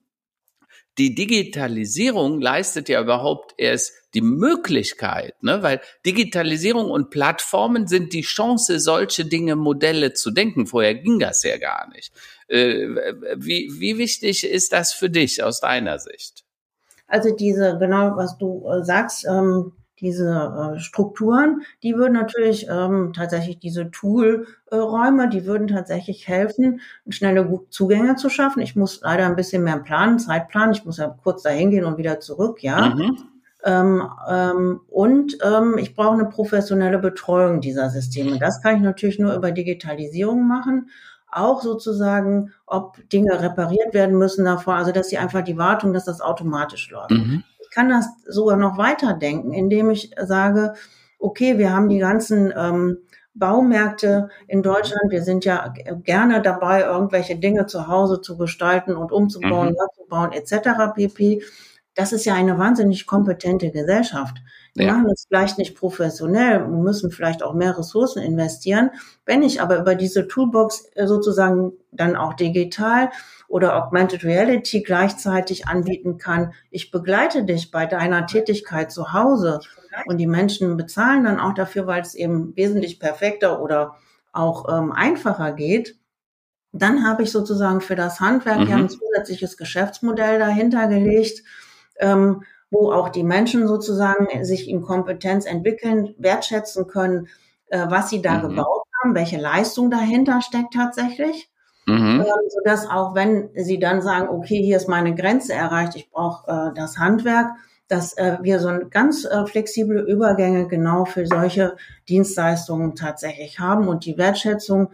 die Digitalisierung leistet ja überhaupt erst die Möglichkeit, ne? weil Digitalisierung und Plattformen sind die Chance, solche Dinge, Modelle zu denken. Vorher ging das ja gar nicht. Äh, wie, wie wichtig ist das für dich aus deiner Sicht? Also diese, genau was du äh, sagst, ähm, diese äh, Strukturen, die würden natürlich ähm, tatsächlich diese Toolräume, die würden tatsächlich helfen, schnelle Zugänge zu schaffen. Ich muss leider ein bisschen mehr planen, Zeit planen. Ich muss ja kurz dahin gehen und wieder zurück, ja. Mhm. Ähm, ähm, und ähm, ich brauche eine professionelle Betreuung dieser Systeme. Das kann ich natürlich nur über Digitalisierung machen. auch sozusagen, ob Dinge repariert werden müssen davor, also dass sie einfach die Wartung, dass das automatisch läuft. Mhm. Ich kann das sogar noch weiterdenken, indem ich sage, okay, wir haben die ganzen ähm, Baumärkte in Deutschland. Wir sind ja gerne dabei, irgendwelche Dinge zu Hause zu gestalten und umzubauen, mhm. bauen etc. pp. Das ist ja eine wahnsinnig kompetente Gesellschaft. Wir ja. machen das vielleicht nicht professionell, wir müssen vielleicht auch mehr Ressourcen investieren. Wenn ich aber über diese Toolbox äh, sozusagen dann auch digital oder Augmented Reality gleichzeitig anbieten kann, ich begleite dich bei deiner Tätigkeit zu Hause und die Menschen bezahlen dann auch dafür, weil es eben wesentlich perfekter oder auch ähm, einfacher geht, dann habe ich sozusagen für das Handwerk mhm. ja ein zusätzliches Geschäftsmodell dahinter gelegt, ähm, wo auch die Menschen sozusagen sich in Kompetenz entwickeln, wertschätzen können, äh, was sie da mhm. gebaut haben, welche Leistung dahinter steckt tatsächlich. Mhm. Ähm, sodass auch wenn sie dann sagen, okay, hier ist meine Grenze erreicht, ich brauche äh, das Handwerk, dass äh, wir so ganz äh, flexible Übergänge genau für solche Dienstleistungen tatsächlich haben und die Wertschätzung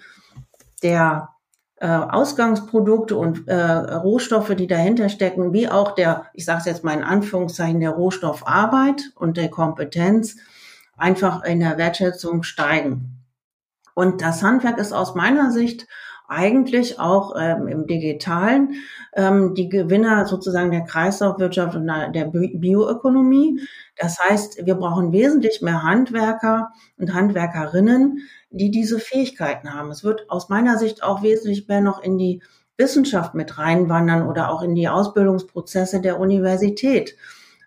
der äh, Ausgangsprodukte und äh, Rohstoffe, die dahinter stecken, wie auch der, ich sage es jetzt mal in Anführungszeichen, der Rohstoffarbeit und der Kompetenz einfach in der Wertschätzung steigen. Und das Handwerk ist aus meiner Sicht eigentlich auch ähm, im Digitalen ähm, die Gewinner sozusagen der Kreislaufwirtschaft und der Bioökonomie. Das heißt, wir brauchen wesentlich mehr Handwerker und Handwerkerinnen, die diese Fähigkeiten haben. Es wird aus meiner Sicht auch wesentlich mehr noch in die Wissenschaft mit reinwandern oder auch in die Ausbildungsprozesse der Universität,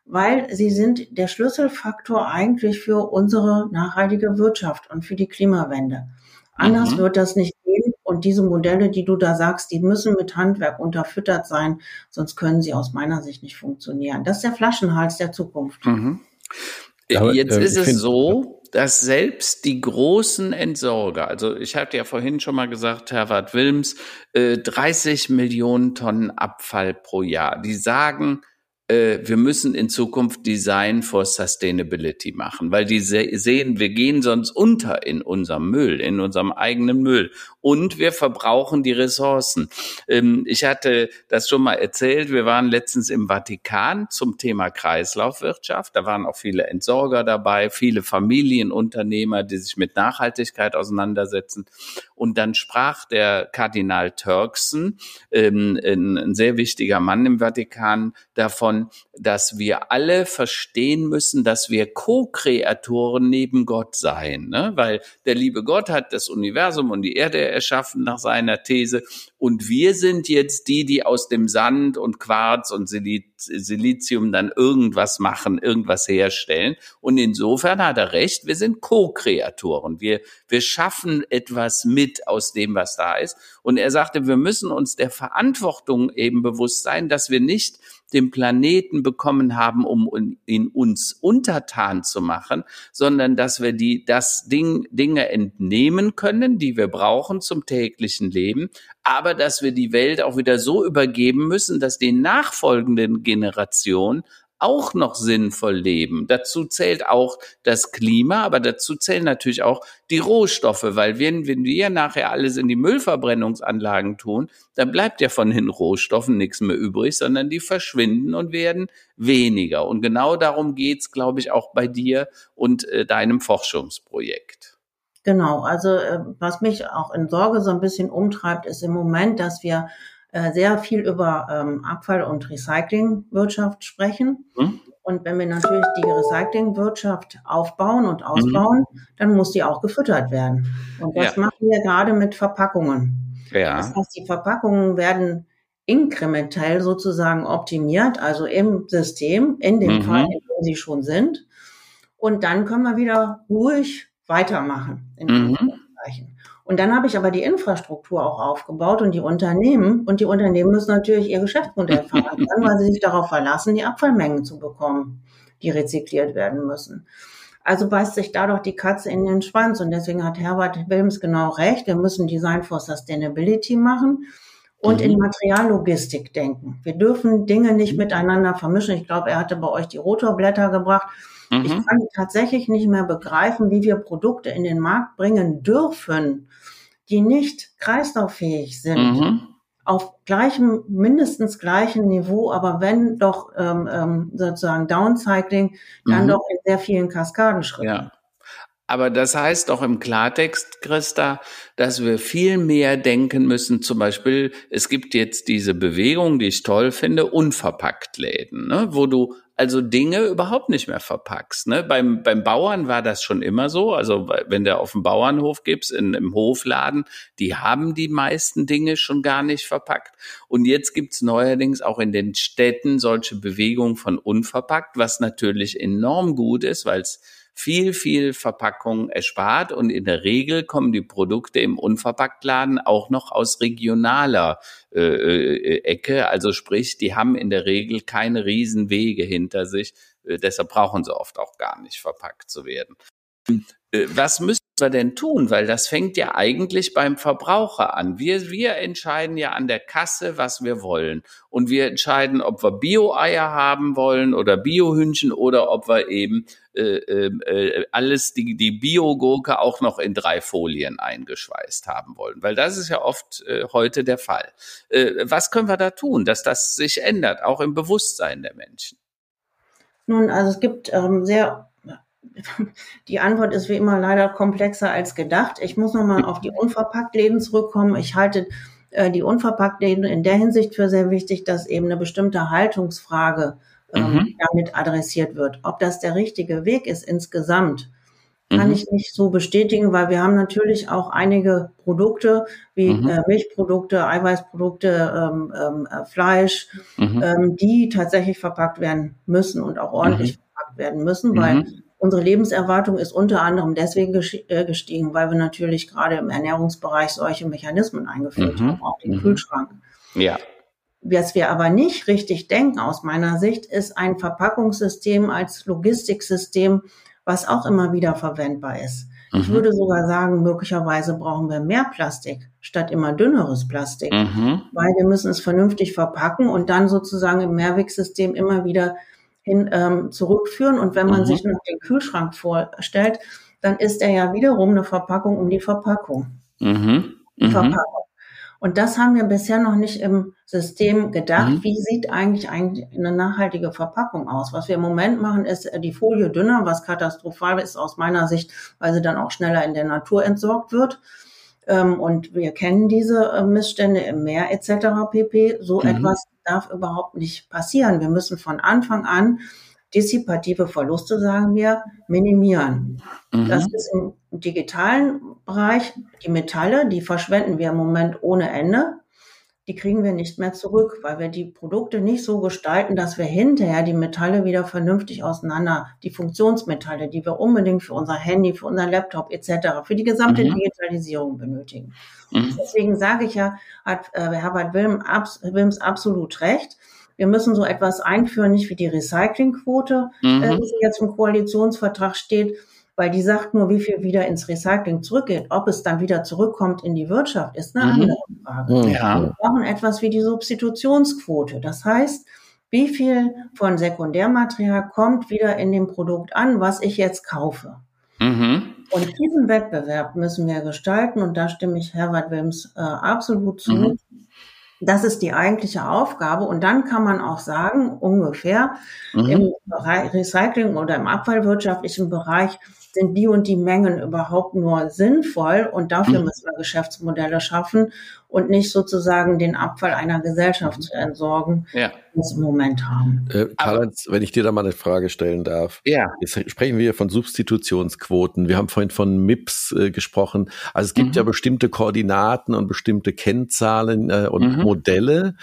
weil sie sind der Schlüsselfaktor eigentlich für unsere nachhaltige Wirtschaft und für die Klimawende. Anders mhm. wird das nicht gehen. Und diese Modelle, die du da sagst, die müssen mit Handwerk unterfüttert sein, sonst können sie aus meiner Sicht nicht funktionieren. Das ist der Flaschenhals der Zukunft. Mhm. Jetzt äh, ist es so, dass selbst die großen Entsorger, also ich hatte ja vorhin schon mal gesagt, Herbert Wilms, äh, 30 Millionen Tonnen Abfall pro Jahr, die sagen, wir müssen in Zukunft Design for Sustainability machen, weil die sehen, wir gehen sonst unter in unserem Müll, in unserem eigenen Müll. Und wir verbrauchen die Ressourcen. Ähm, ich hatte das schon mal erzählt, wir waren letztens im Vatikan zum Thema Kreislaufwirtschaft, da waren auch viele Entsorger dabei, viele Familienunternehmer, die sich mit Nachhaltigkeit auseinandersetzen und dann sprach der Kardinal Turkson, ähm, ein sehr wichtiger Mann im Vatikan, davon, dass wir alle verstehen müssen, dass wir Co-Kreatoren neben Gott seien, ne? weil der liebe Gott hat das Universum und die Erde erschaffen nach seiner These und wir sind jetzt die, die aus dem Sand und Quarz und Silizium dann irgendwas machen, irgendwas herstellen. Und insofern hat er recht, wir sind Co-Kreatoren, wir, wir schaffen etwas mit aus dem, was da ist. Und er sagte, wir müssen uns der Verantwortung eben bewusst sein, dass wir nicht den Planeten bekommen haben, um ihn uns untertan zu machen, sondern dass wir die, das Ding, Dinge entnehmen können, die wir brauchen zum täglichen Leben, aber dass wir die Welt auch wieder so übergeben müssen, dass die nachfolgenden Generationen auch noch sinnvoll leben. Dazu zählt auch das Klima, aber dazu zählen natürlich auch die Rohstoffe, weil wenn, wenn wir nachher alles in die Müllverbrennungsanlagen tun, dann bleibt ja von den Rohstoffen nichts mehr übrig, sondern die verschwinden und werden weniger. Und genau darum geht's, glaube ich, auch bei dir und äh, deinem Forschungsprojekt. Genau, also äh, was mich auch in Sorge so ein bisschen umtreibt, ist im Moment, dass wir äh, sehr viel über ähm, Abfall- und Recyclingwirtschaft sprechen. Mhm. Und wenn wir natürlich die Recyclingwirtschaft aufbauen und ausbauen, mhm. dann muss die auch gefüttert werden. Und das ja. machen wir gerade mit Verpackungen. Ja. Das heißt, die Verpackungen werden inkrementell sozusagen optimiert, also im System, in dem mhm. Fall, in dem sie schon sind. Und dann können wir wieder ruhig weitermachen. In mhm. Und dann habe ich aber die Infrastruktur auch aufgebaut und die Unternehmen. Und die Unternehmen müssen natürlich ihr Geschäftsmodell verändern, weil sie sich darauf verlassen, die Abfallmengen zu bekommen, die rezykliert werden müssen. Also beißt sich dadurch die Katze in den Schwanz. Und deswegen hat Herbert Wilms genau recht. Wir müssen Design for Sustainability machen und mhm. in Materiallogistik denken. Wir dürfen Dinge nicht miteinander vermischen. Ich glaube, er hatte bei euch die Rotorblätter gebracht. Mhm. Ich kann tatsächlich nicht mehr begreifen, wie wir Produkte in den Markt bringen dürfen, die nicht kreislauffähig sind, mhm. auf gleichem, mindestens gleichem Niveau, aber wenn doch ähm, ähm, sozusagen Downcycling, dann mhm. doch in sehr vielen Kaskadenschritten. Ja. Aber das heißt doch im Klartext, Christa, dass wir viel mehr denken müssen. Zum Beispiel, es gibt jetzt diese Bewegung, die ich toll finde, unverpackt Läden, ne? wo du also Dinge überhaupt nicht mehr verpackst. Ne? Beim, beim Bauern war das schon immer so. Also wenn du auf dem Bauernhof gibst, in, im Hofladen, die haben die meisten Dinge schon gar nicht verpackt. Und jetzt gibt's neuerdings auch in den Städten solche Bewegungen von unverpackt, was natürlich enorm gut ist, weil es viel, viel Verpackung erspart und in der Regel kommen die Produkte im Unverpacktladen auch noch aus regionaler äh, äh, Ecke. Also sprich, die haben in der Regel keine Riesenwege hinter sich. Äh, deshalb brauchen sie oft auch gar nicht verpackt zu werden. Äh, was müssen wir denn tun? Weil das fängt ja eigentlich beim Verbraucher an. Wir, wir entscheiden ja an der Kasse, was wir wollen. Und wir entscheiden, ob wir Bio-Eier haben wollen oder Bio-Hühnchen oder ob wir eben äh, äh, äh alles, die, die Bio-Gurke auch noch in drei Folien eingeschweißt haben wollen. Weil das ist ja oft äh, heute der Fall. Äh, was können wir da tun, dass das sich ändert, auch im Bewusstsein der Menschen? Nun, also es gibt ähm, sehr die Antwort ist wie immer leider komplexer als gedacht. Ich muss nochmal auf die Unverpacktläden zurückkommen. Ich halte äh, die Unverpacktläden in der Hinsicht für sehr wichtig, dass eben eine bestimmte Haltungsfrage ähm, mhm. damit adressiert wird. Ob das der richtige Weg ist insgesamt, kann mhm. ich nicht so bestätigen, weil wir haben natürlich auch einige Produkte wie mhm. äh, Milchprodukte, Eiweißprodukte, ähm, ähm, äh, Fleisch, mhm. ähm, die tatsächlich verpackt werden müssen und auch ordentlich mhm. verpackt werden müssen, weil mhm. Unsere Lebenserwartung ist unter anderem deswegen äh, gestiegen, weil wir natürlich gerade im Ernährungsbereich solche Mechanismen eingeführt mhm. haben, auch den mhm. Kühlschrank. Ja. Was wir aber nicht richtig denken aus meiner Sicht, ist ein Verpackungssystem als Logistiksystem, was auch immer wieder verwendbar ist. Mhm. Ich würde sogar sagen, möglicherweise brauchen wir mehr Plastik statt immer dünneres Plastik, mhm. weil wir müssen es vernünftig verpacken und dann sozusagen im Mehrwegsystem immer wieder hin ähm, zurückführen. Und wenn man mhm. sich noch den Kühlschrank vorstellt, dann ist er ja wiederum eine Verpackung um die Verpackung. Mhm. Mhm. Verpackung. Und das haben wir bisher noch nicht im System gedacht. Mhm. Wie sieht eigentlich, eigentlich eine nachhaltige Verpackung aus? Was wir im Moment machen, ist äh, die Folie dünner, was katastrophal ist aus meiner Sicht, weil sie dann auch schneller in der Natur entsorgt wird. Ähm, und wir kennen diese äh, Missstände im Meer etc. pp. So mhm. etwas darf überhaupt nicht passieren. Wir müssen von Anfang an dissipative Verluste, sagen wir, minimieren. Mhm. Das ist im digitalen Bereich die Metalle, die verschwenden wir im Moment ohne Ende die kriegen wir nicht mehr zurück, weil wir die Produkte nicht so gestalten, dass wir hinterher die Metalle wieder vernünftig auseinander, die Funktionsmetalle, die wir unbedingt für unser Handy, für unser Laptop etc., für die gesamte mhm. Digitalisierung benötigen. Mhm. Deswegen sage ich ja, hat äh, Herbert Wilm, abs, Wilms absolut recht. Wir müssen so etwas einführen, nicht wie die Recyclingquote, mhm. äh, die jetzt im Koalitionsvertrag steht, weil die sagt nur, wie viel wieder ins Recycling zurückgeht. Ob es dann wieder zurückkommt in die Wirtschaft, ist eine mhm. andere Frage. Ja. Wir brauchen etwas wie die Substitutionsquote. Das heißt, wie viel von Sekundärmaterial kommt wieder in dem Produkt an, was ich jetzt kaufe. Mhm. Und diesen Wettbewerb müssen wir gestalten und da stimme ich Herbert Wilms äh, absolut zu. Mhm. Das ist die eigentliche Aufgabe. Und dann kann man auch sagen, ungefähr mhm. im Recycling oder im abfallwirtschaftlichen Bereich sind die und die Mengen überhaupt nur sinnvoll und dafür mhm. müssen wir Geschäftsmodelle schaffen und nicht sozusagen den Abfall einer Gesellschaft zu entsorgen, ja. die wir im Moment haben. Äh, Karl-Heinz, wenn ich dir da mal eine Frage stellen darf. Ja. Jetzt sprechen wir von Substitutionsquoten. Wir haben vorhin von MIPS äh, gesprochen. Also es gibt mhm. ja bestimmte Koordinaten und bestimmte Kennzahlen äh, und mhm. Modelle.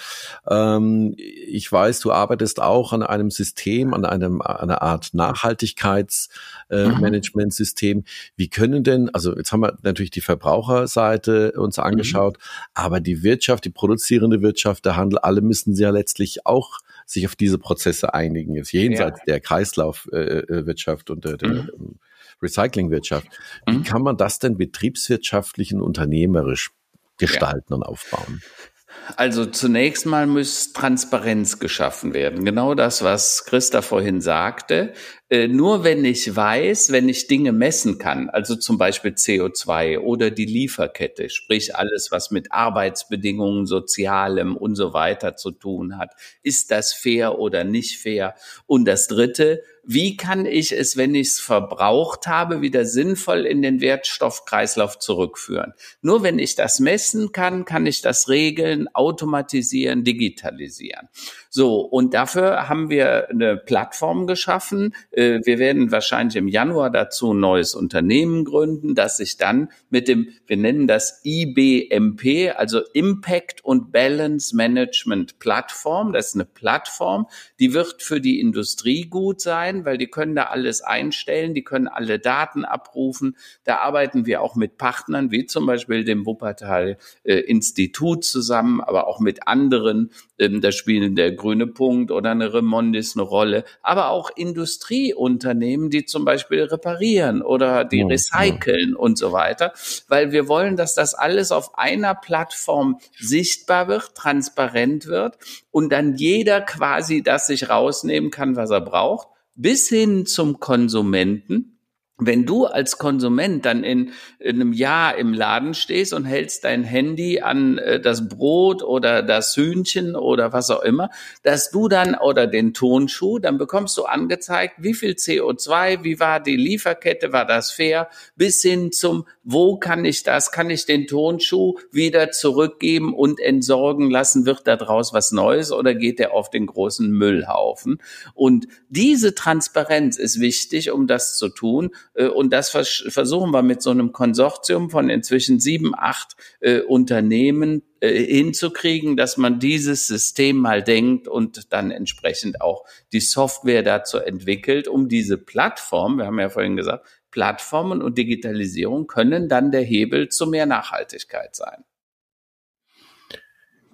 Ähm, ich weiß, du arbeitest auch an einem System, an einem einer Art Nachhaltigkeitsmanagementsystem. Äh, mhm. Wie können denn, also jetzt haben wir natürlich die Verbraucherseite uns angeschaut, aber die Wirtschaft, die produzierende Wirtschaft, der Handel, alle müssen ja letztlich auch sich auf diese Prozesse einigen, jetzt jenseits ja. der Kreislaufwirtschaft und der, der mhm. Recyclingwirtschaft. Wie mhm. kann man das denn betriebswirtschaftlich und unternehmerisch gestalten ja. und aufbauen? Also zunächst mal muss Transparenz geschaffen werden. Genau das, was Christa vorhin sagte. Äh, nur wenn ich weiß, wenn ich Dinge messen kann, also zum Beispiel CO2 oder die Lieferkette, sprich alles, was mit Arbeitsbedingungen, Sozialem und so weiter zu tun hat, ist das fair oder nicht fair? Und das Dritte, wie kann ich es, wenn ich es verbraucht habe, wieder sinnvoll in den Wertstoffkreislauf zurückführen? Nur wenn ich das messen kann, kann ich das regeln, automatisieren, digitalisieren. So, und dafür haben wir eine Plattform geschaffen. Äh, wir werden wahrscheinlich im Januar dazu ein neues Unternehmen gründen, das sich dann mit dem, wir nennen das IBMP, also Impact und Balance Management Plattform. Das ist eine Plattform, die wird für die Industrie gut sein, weil die können da alles einstellen, die können alle Daten abrufen. Da arbeiten wir auch mit Partnern, wie zum Beispiel dem Wuppertal äh, Institut zusammen, aber auch mit anderen. Ähm, da spielen der grüne Punkt oder eine Remondis eine Rolle, aber auch Industrieunternehmen, die zum Beispiel reparieren oder die recyceln und so weiter, weil wir wollen, dass das alles auf einer Plattform sichtbar wird, transparent wird und dann jeder quasi das sich rausnehmen kann, was er braucht, bis hin zum Konsumenten wenn du als Konsument dann in, in, einem Jahr im Laden stehst und hältst dein Handy an äh, das Brot oder das Hühnchen oder was auch immer, dass du dann oder den Tonschuh, dann bekommst du angezeigt, wie viel CO2, wie war die Lieferkette, war das fair, bis hin zum, wo kann ich das, kann ich den Tonschuh wieder zurückgeben und entsorgen lassen, wird da draus was Neues oder geht der auf den großen Müllhaufen? Und diese Transparenz ist wichtig, um das zu tun. Äh, und das versuchen wir mit so einem Konsortium von inzwischen sieben, acht äh, Unternehmen äh, hinzukriegen, dass man dieses System mal denkt und dann entsprechend auch die Software dazu entwickelt, um diese Plattform, wir haben ja vorhin gesagt, Plattformen und Digitalisierung können dann der Hebel zu mehr Nachhaltigkeit sein.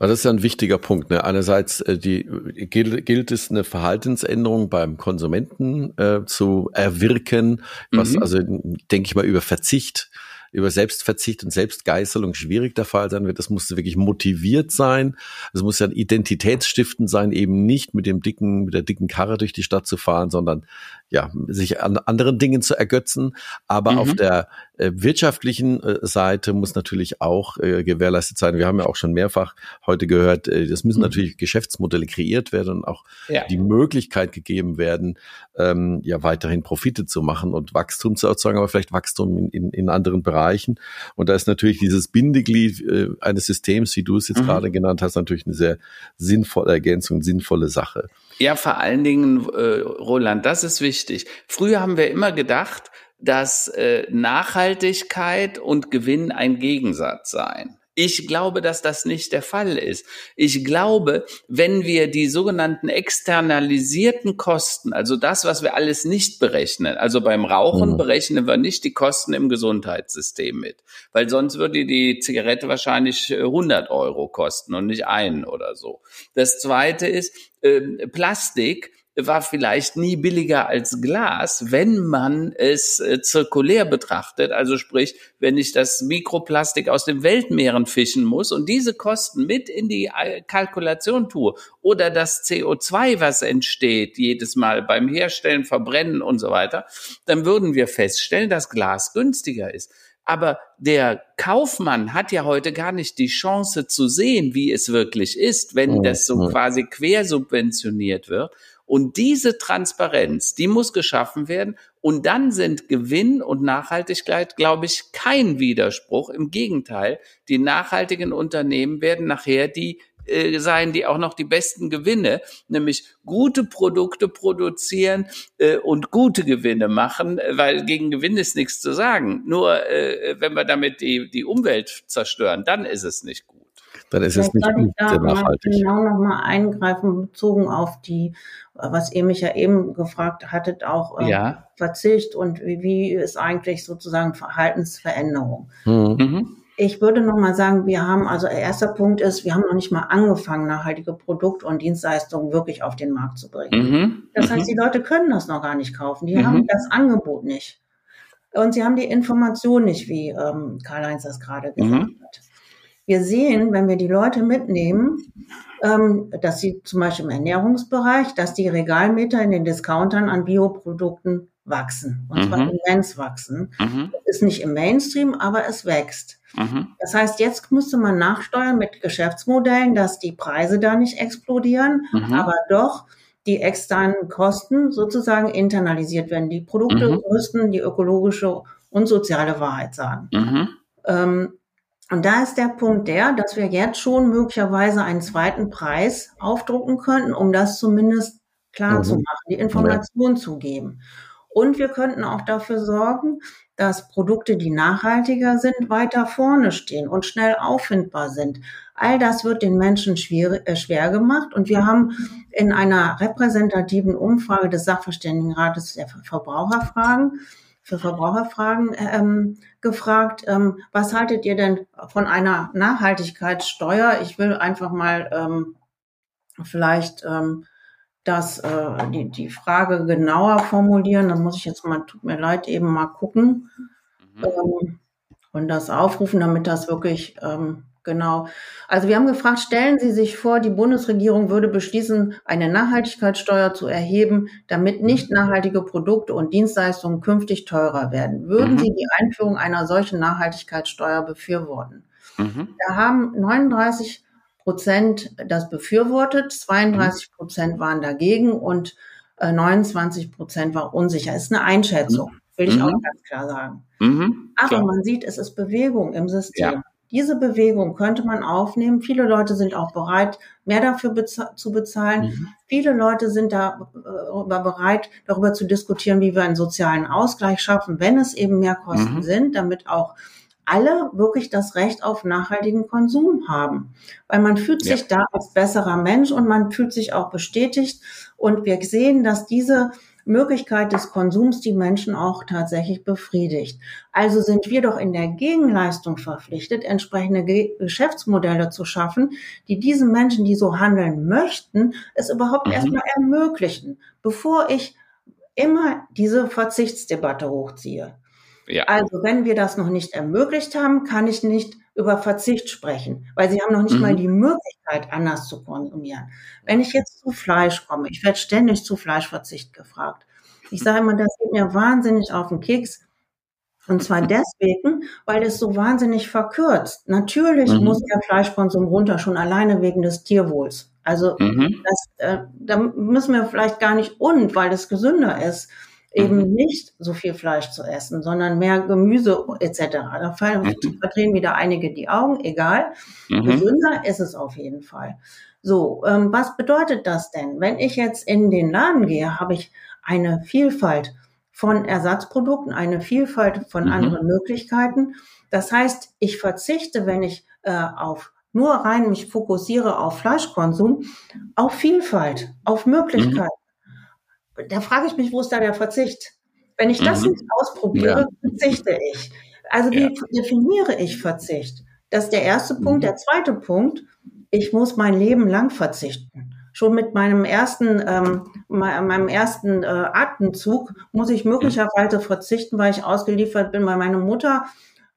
Das ist ja ein wichtiger Punkt. Ne? Einerseits äh, die, gilt, gilt es, eine Verhaltensänderung beim Konsumenten äh, zu erwirken, was mhm. also, denke ich mal, über Verzicht über Selbstverzicht und Selbstgeißelung schwierig der Fall sein wird. Das muss wirklich motiviert sein. Es muss ja identitätsstiftend sein, eben nicht mit dem dicken, mit der dicken Karre durch die Stadt zu fahren, sondern ja, sich an anderen Dingen zu ergötzen. Aber mhm. auf der äh, wirtschaftlichen äh, Seite muss natürlich auch äh, gewährleistet sein. Wir haben ja auch schon mehrfach heute gehört, äh, das müssen mhm. natürlich Geschäftsmodelle kreiert werden und auch ja. die Möglichkeit gegeben werden, ähm, ja weiterhin Profite zu machen und Wachstum zu erzeugen, aber vielleicht Wachstum in, in, in anderen Bereichen. Und da ist natürlich dieses Bindeglied äh, eines Systems, wie du es jetzt mhm. gerade genannt hast, natürlich eine sehr sinnvolle Ergänzung, sinnvolle Sache. Ja, vor allen Dingen, äh, Roland, das ist wichtig. Früher haben wir immer gedacht, dass äh, Nachhaltigkeit und Gewinn ein Gegensatz seien. Ich glaube, dass das nicht der Fall ist. Ich glaube, wenn wir die sogenannten externalisierten Kosten, also das, was wir alles nicht berechnen, also beim Rauchen mhm. berechnen wir nicht die Kosten im Gesundheitssystem mit, weil sonst würde die Zigarette wahrscheinlich 100 äh, Euro kosten und nicht einen oder so. Das zweite ist, äh, Plastik war vielleicht nie billiger als Glas, wenn man es äh, zirkulär betrachtet. Also sprich, wenn ich das Mikroplastik aus den Weltmeeren fischen muss und diese Kosten mit in die äh, Kalkulation tue oder das CO2, was entsteht jedes Mal beim Herstellen, Verbrennen und so weiter, dann würden wir feststellen, dass Glas günstiger ist. Aber der Kaufmann hat ja heute gar nicht die Chance zu sehen, wie es wirklich ist, wenn mhm. das so mhm. quasi quersubventioniert wird. Und diese Transparenz, die muss geschaffen werden. Und dann sind Gewinn und Nachhaltigkeit, glaube ich, kein Widerspruch. Im Gegenteil, die nachhaltigen Unternehmen werden nachher die äh, sein, die auch noch die besten Gewinne, nämlich gute Produkte produzieren äh, und gute Gewinne machen, weil gegen Gewinn ist nichts zu sagen. Nur äh, wenn wir damit die, die Umwelt zerstören, dann ist es nicht gut dann ist es nicht gut, sehr nachhaltig. Genau nochmal eingreifen, bezogen auf die, was ihr mich ja eben gefragt hattet, auch äh, ja. Verzicht und wie, wie ist eigentlich sozusagen Verhaltensveränderung. Mhm. mhm. Ich würde nochmal sagen, wir haben, also erster Punkt ist, wir haben noch nicht mal angefangen, nachhaltige Produkte und Dienstleistungen wirklich auf den Markt zu bringen. Mhm. Das heißt, mhm. die Leute können das noch gar nicht kaufen. Die mhm. haben das Angebot nicht. Und sie haben die Information nicht, wie ähm, Karl-Heinz das gerade gesagt hat. Wir sehen, wenn wir die Leute mitnehmen, ähm, dass sie zum Beispiel im Ernährungsbereich, dass die Regalmeter in den Discountern an Bioprodukten wachsen. Und mhm. zwar immens wachsen. Mhm. Ist nicht im Mainstream, aber es wächst. Mhm. Das heißt, jetzt müsste man nachsteuern mit Geschäftsmodellen, dass die Preise da nicht explodieren, mhm. aber doch die externen Kosten sozusagen internalisiert werden. Die Produkte mhm. müssten die ökologische und soziale Wahrheit sagen. Mhm. Ähm, und da ist der Punkt der, dass wir jetzt schon möglicherweise einen zweiten Preis aufdrucken könnten, um das zumindest klar mhm. zu machen, die Information ja. zu geben. Und wir könnten auch dafür sorgen, dass Produkte, die nachhaltiger sind, weiter vorne stehen und schnell auffindbar sind. All das wird den Menschen schwer, äh, schwer gemacht. Und wir haben in einer repräsentativen Umfrage des Sachverständigenrates der Verbraucherfragen für Verbraucherfragen ähm, gefragt, ähm, was haltet ihr denn von einer Nachhaltigkeitssteuer? Ich will einfach mal ähm, vielleicht ähm, das, äh, die, die Frage genauer formulieren. Da muss ich jetzt mal, tut mir leid, eben mal gucken mhm. ähm, und das aufrufen, damit das wirklich ähm, genau. Also wir haben gefragt, stellen Sie sich vor, die Bundesregierung würde beschließen, eine Nachhaltigkeitssteuer zu erheben, damit nicht nachhaltige Produkte und Dienstleistungen künftig teurer werden. Würden mhm. Sie die Einführung einer solchen Nachhaltigkeitssteuer befürworten? Mhm. Da haben 39 Prozent das befürwortet, 32 Prozent waren dagegen und 29 äh, Prozent war unsicher. Ist eine Einschätzung, will ich mhm. auch ganz klar sagen. Mhm, Aber klar. man sieht, es ist Bewegung im System. Ja. Diese Bewegung könnte man aufnehmen. Viele Leute sind auch bereit, mehr dafür beza zu bezahlen. Mhm. Viele Leute sind da äh, bereit, darüber zu diskutieren, wie wir einen sozialen Ausgleich schaffen, wenn es eben mehr Kosten mhm. sind, damit auch alle wirklich das Recht auf nachhaltigen Konsum haben. Weil man fühlt sich ja. da als besserer Mensch und man fühlt sich auch bestätigt. Und wir sehen, dass diese Möglichkeit des Konsums die Menschen auch tatsächlich befriedigt. Also sind wir doch in der Gegenleistung verpflichtet, entsprechende Ge Geschäftsmodelle zu schaffen, die diesen Menschen, die so handeln möchten, es überhaupt mhm. erstmal ermöglichen, bevor ich immer diese Verzichtsdebatte hochziehe. Ja. Also wenn wir das noch nicht ermöglicht haben, kann ich nicht über Verzicht sprechen, weil sie haben noch nicht mhm. mal die Möglichkeit, anders zu konsumieren. Wenn ich jetzt zu Fleisch komme, ich werde ständig zu Fleischverzicht gefragt. Ich sage immer, das geht mir wahnsinnig auf den Keks. Und zwar deswegen, weil es so wahnsinnig verkürzt. Natürlich mhm. muss der Fleischkonsum runter, schon alleine wegen des Tierwohls. Also mhm. das, äh, da müssen wir vielleicht gar nicht und, weil es gesünder ist eben mhm. nicht so viel Fleisch zu essen, sondern mehr Gemüse etc. Da fallen, mhm. verdrehen wieder einige die Augen, egal. Mhm. Gesünder ist es auf jeden Fall. So, ähm, was bedeutet das denn? Wenn ich jetzt in den Laden gehe, habe ich eine Vielfalt von Ersatzprodukten, eine Vielfalt von mhm. anderen Möglichkeiten. Das heißt, ich verzichte, wenn ich äh, auf nur rein mich fokussiere auf Fleischkonsum, auf Vielfalt, auf Möglichkeiten. Mhm da frage ich mich, wo ist da der Verzicht? Wenn ich das mhm. nicht ausprobiere, ja. verzichte ich. Also wie ja. definiere ich Verzicht? Das ist der erste Punkt. Mhm. Der zweite Punkt, ich muss mein Leben lang verzichten. Schon mit meinem ersten, ähm, meinem ersten äh, Atemzug muss ich möglicherweise verzichten, weil ich ausgeliefert bin, weil meine Mutter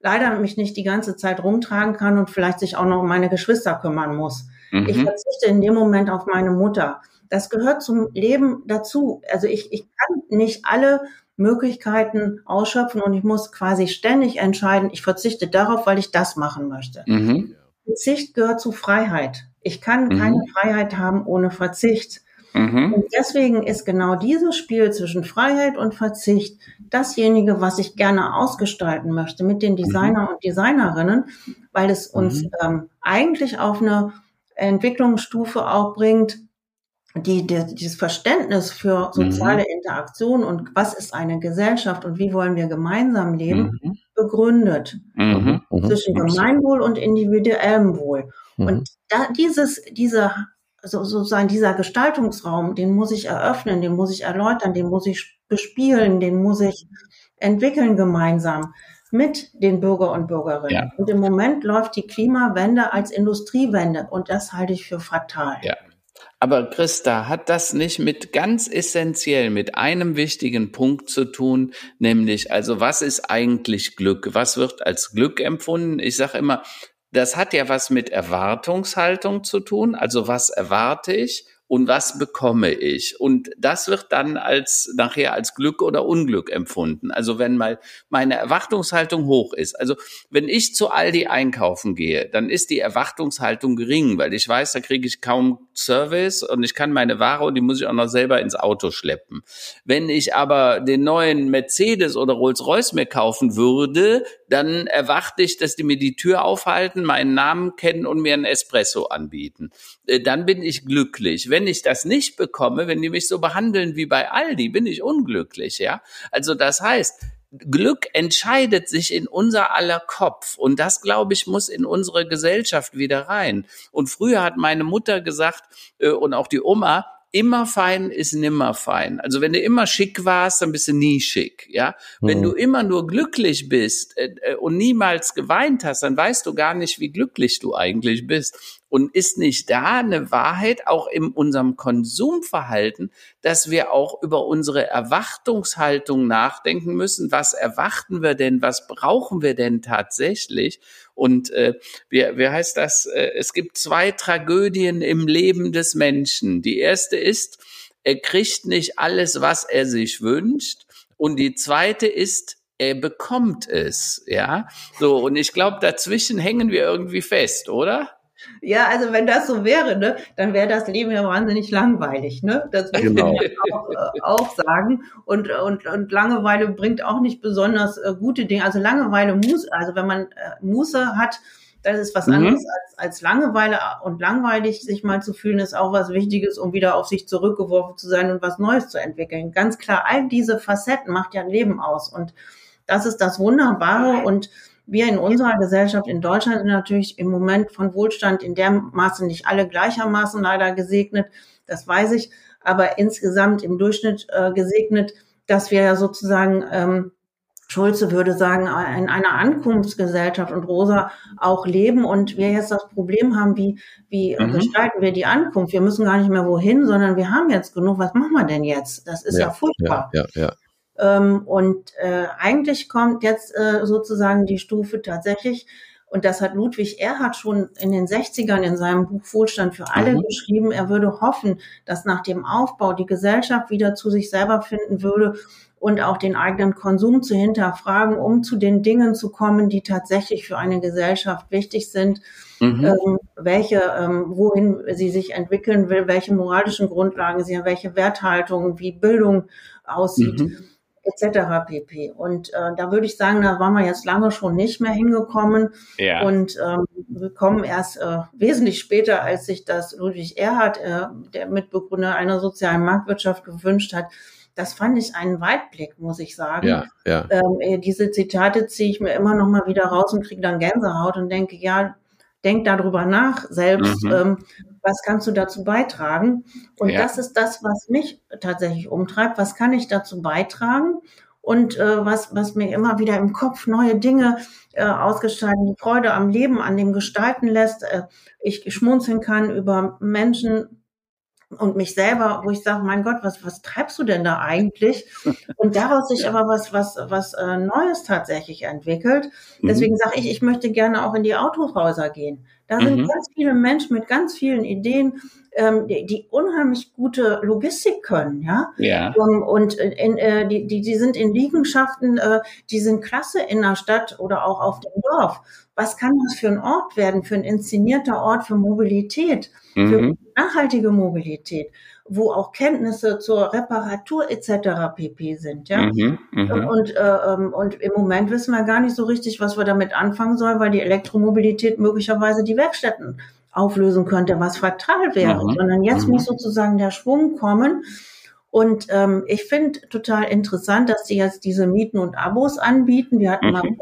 leider mich nicht die ganze Zeit rumtragen kann und vielleicht sich auch noch um meine Geschwister kümmern muss. Mhm. Ich verzichte in dem Moment auf meine Mutter. Das gehört zum Leben dazu. Also ich, ich kann nicht alle Möglichkeiten ausschöpfen und ich muss quasi ständig entscheiden, ich verzichte darauf, weil ich das machen möchte. Mhm. Verzicht gehört zu Freiheit. Ich kann mhm. keine Freiheit haben ohne Verzicht. Mhm. Und deswegen ist genau dieses Spiel zwischen Freiheit und Verzicht dasjenige, was ich gerne ausgestalten möchte mit den Designer mhm. und Designerinnen, weil es uns mhm. ähm, eigentlich auf eine Entwicklungsstufe auch bringt, die, die, dieses Verständnis für soziale mhm. Interaktion und was ist eine Gesellschaft und wie wollen wir gemeinsam leben, mhm. begründet mhm. mhm. zwischen Gemeinwohl und individuellem Wohl. Mhm. Und da dieses, dieser, so, sozusagen dieser Gestaltungsraum, den muss ich eröffnen, den muss ich erläutern, den muss ich bespielen, den muss ich entwickeln gemeinsam mit den Bürger und Bürgerinnen. Ja. Und im Moment läuft die Klimawende als Industriewende und das halte ich für fatal. Ja. Aber Christa, hat das nicht mit ganz essentiell mit einem wichtigen Punkt zu tun, nämlich also was ist eigentlich Glück? Was wird als Glück empfunden? Ich sage immer, das hat ja was mit Erwartungshaltung zu tun. Also was erwarte ich? Und was bekomme ich? Und das wird dann als nachher als Glück oder Unglück empfunden. Also wenn mal meine Erwartungshaltung hoch ist. Also wenn ich zu Aldi einkaufen gehe, dann ist die Erwartungshaltung gering, weil ich weiß, da kriege ich kaum Service und ich kann meine Ware und die muss ich auch noch selber ins Auto schleppen. Wenn ich aber den neuen Mercedes oder Rolls-Royce mir kaufen würde, dann erwarte ich, dass die mir die Tür aufhalten, meinen Namen kennen und mir einen Espresso anbieten. Äh, dann bin ich glücklich. Wenn ich das nicht bekomme, wenn die mich so behandeln wie bei Aldi, bin ich unglücklich, ja. Also das heißt, Glück entscheidet sich in unser aller Kopf. Und das, glaube ich, muss in unsere Gesellschaft wieder rein. Und früher hat meine Mutter gesagt, äh, und auch die Oma, immer fein ist nimmer fein. Also wenn du immer schick warst, dann bist du nie schick, ja. Mhm. Wenn du immer nur glücklich bist äh, äh, und niemals geweint hast, dann weißt du gar nicht, wie glücklich du eigentlich bist. Und ist nicht da eine Wahrheit auch in unserem Konsumverhalten, dass wir auch über unsere Erwartungshaltung nachdenken müssen? Was erwarten wir denn? Was brauchen wir denn tatsächlich? Und äh, wie, wie heißt das? Äh, es gibt zwei Tragödien im Leben des Menschen. Die erste ist, er kriegt nicht alles, was er sich wünscht. Und die zweite ist, er bekommt es, ja. So, und ich glaube, dazwischen hängen wir irgendwie fest, oder? Ja, also wenn das so wäre, ne, dann wäre das Leben ja wahnsinnig langweilig, ne? Das muss genau. man auch, äh, auch sagen. Und, und, und Langeweile bringt auch nicht besonders äh, gute Dinge. Also Langeweile muss, also wenn man äh, Muße hat, das ist was mhm. anderes als, als Langeweile und langweilig sich mal zu fühlen, ist auch was Wichtiges, um wieder auf sich zurückgeworfen zu sein und was Neues zu entwickeln. Ganz klar, all diese Facetten macht ja ein Leben aus. Und das ist das Wunderbare und wir in unserer Gesellschaft in Deutschland sind natürlich im Moment von Wohlstand in der Maße nicht alle gleichermaßen leider gesegnet. Das weiß ich. Aber insgesamt im Durchschnitt äh, gesegnet, dass wir ja sozusagen, ähm, Schulze würde sagen, in einer Ankunftsgesellschaft und Rosa auch leben und wir jetzt das Problem haben, wie, wie mhm. gestalten wir die Ankunft? Wir müssen gar nicht mehr wohin, sondern wir haben jetzt genug. Was machen wir denn jetzt? Das ist ja, ja furchtbar. Ja, ja, ja. Und äh, eigentlich kommt jetzt äh, sozusagen die Stufe tatsächlich, und das hat Ludwig Erhard schon in den 60ern in seinem Buch Wohlstand für alle mhm. geschrieben. Er würde hoffen, dass nach dem Aufbau die Gesellschaft wieder zu sich selber finden würde und auch den eigenen Konsum zu hinterfragen, um zu den Dingen zu kommen, die tatsächlich für eine Gesellschaft wichtig sind, mhm. ähm, welche, ähm, wohin sie sich entwickeln will, welche moralischen Grundlagen sie haben, welche Werthaltungen, wie Bildung aussieht. Mhm etc. pp. Und äh, da würde ich sagen, da waren wir jetzt lange schon nicht mehr hingekommen. Ja. Und ähm, wir kommen erst äh, wesentlich später, als sich das Ludwig Erhard, äh, der Mitbegründer einer sozialen Marktwirtschaft, gewünscht hat. Das fand ich einen Weitblick, muss ich sagen. Ja, ja. Ähm, äh, diese Zitate ziehe ich mir immer noch mal wieder raus und kriege dann Gänsehaut und denke, ja, denk darüber nach selbst, mhm. ähm, was kannst du dazu beitragen? Und ja. das ist das, was mich tatsächlich umtreibt. Was kann ich dazu beitragen? Und äh, was, was mir immer wieder im Kopf neue Dinge äh, ausgestalten, die Freude am Leben, an dem Gestalten lässt. Äh, ich schmunzeln kann über Menschen, und mich selber, wo ich sage, mein Gott, was, was treibst du denn da eigentlich? Und daraus sich aber was, was, was äh, Neues tatsächlich entwickelt. Mhm. Deswegen sage ich, ich möchte gerne auch in die Autohäuser gehen. Da sind mhm. ganz viele Menschen mit ganz vielen Ideen, ähm, die, die unheimlich gute Logistik können, ja. ja. Um, und in, äh, die, die, die sind in Liegenschaften, äh, die sind klasse in der Stadt oder auch auf dem Dorf. Was kann das für ein Ort werden, für ein inszenierter Ort für Mobilität, mhm. für nachhaltige Mobilität? Wo auch Kenntnisse zur Reparatur etc. pp. sind. Ja? Mhm, mh. und, äh, ähm, und im Moment wissen wir gar nicht so richtig, was wir damit anfangen sollen, weil die Elektromobilität möglicherweise die Werkstätten auflösen könnte, was fatal wäre. Mhm, Sondern jetzt mhm. muss sozusagen der Schwung kommen. Und ähm, ich finde total interessant, dass sie jetzt diese Mieten und Abos anbieten. Wir hatten mal mhm.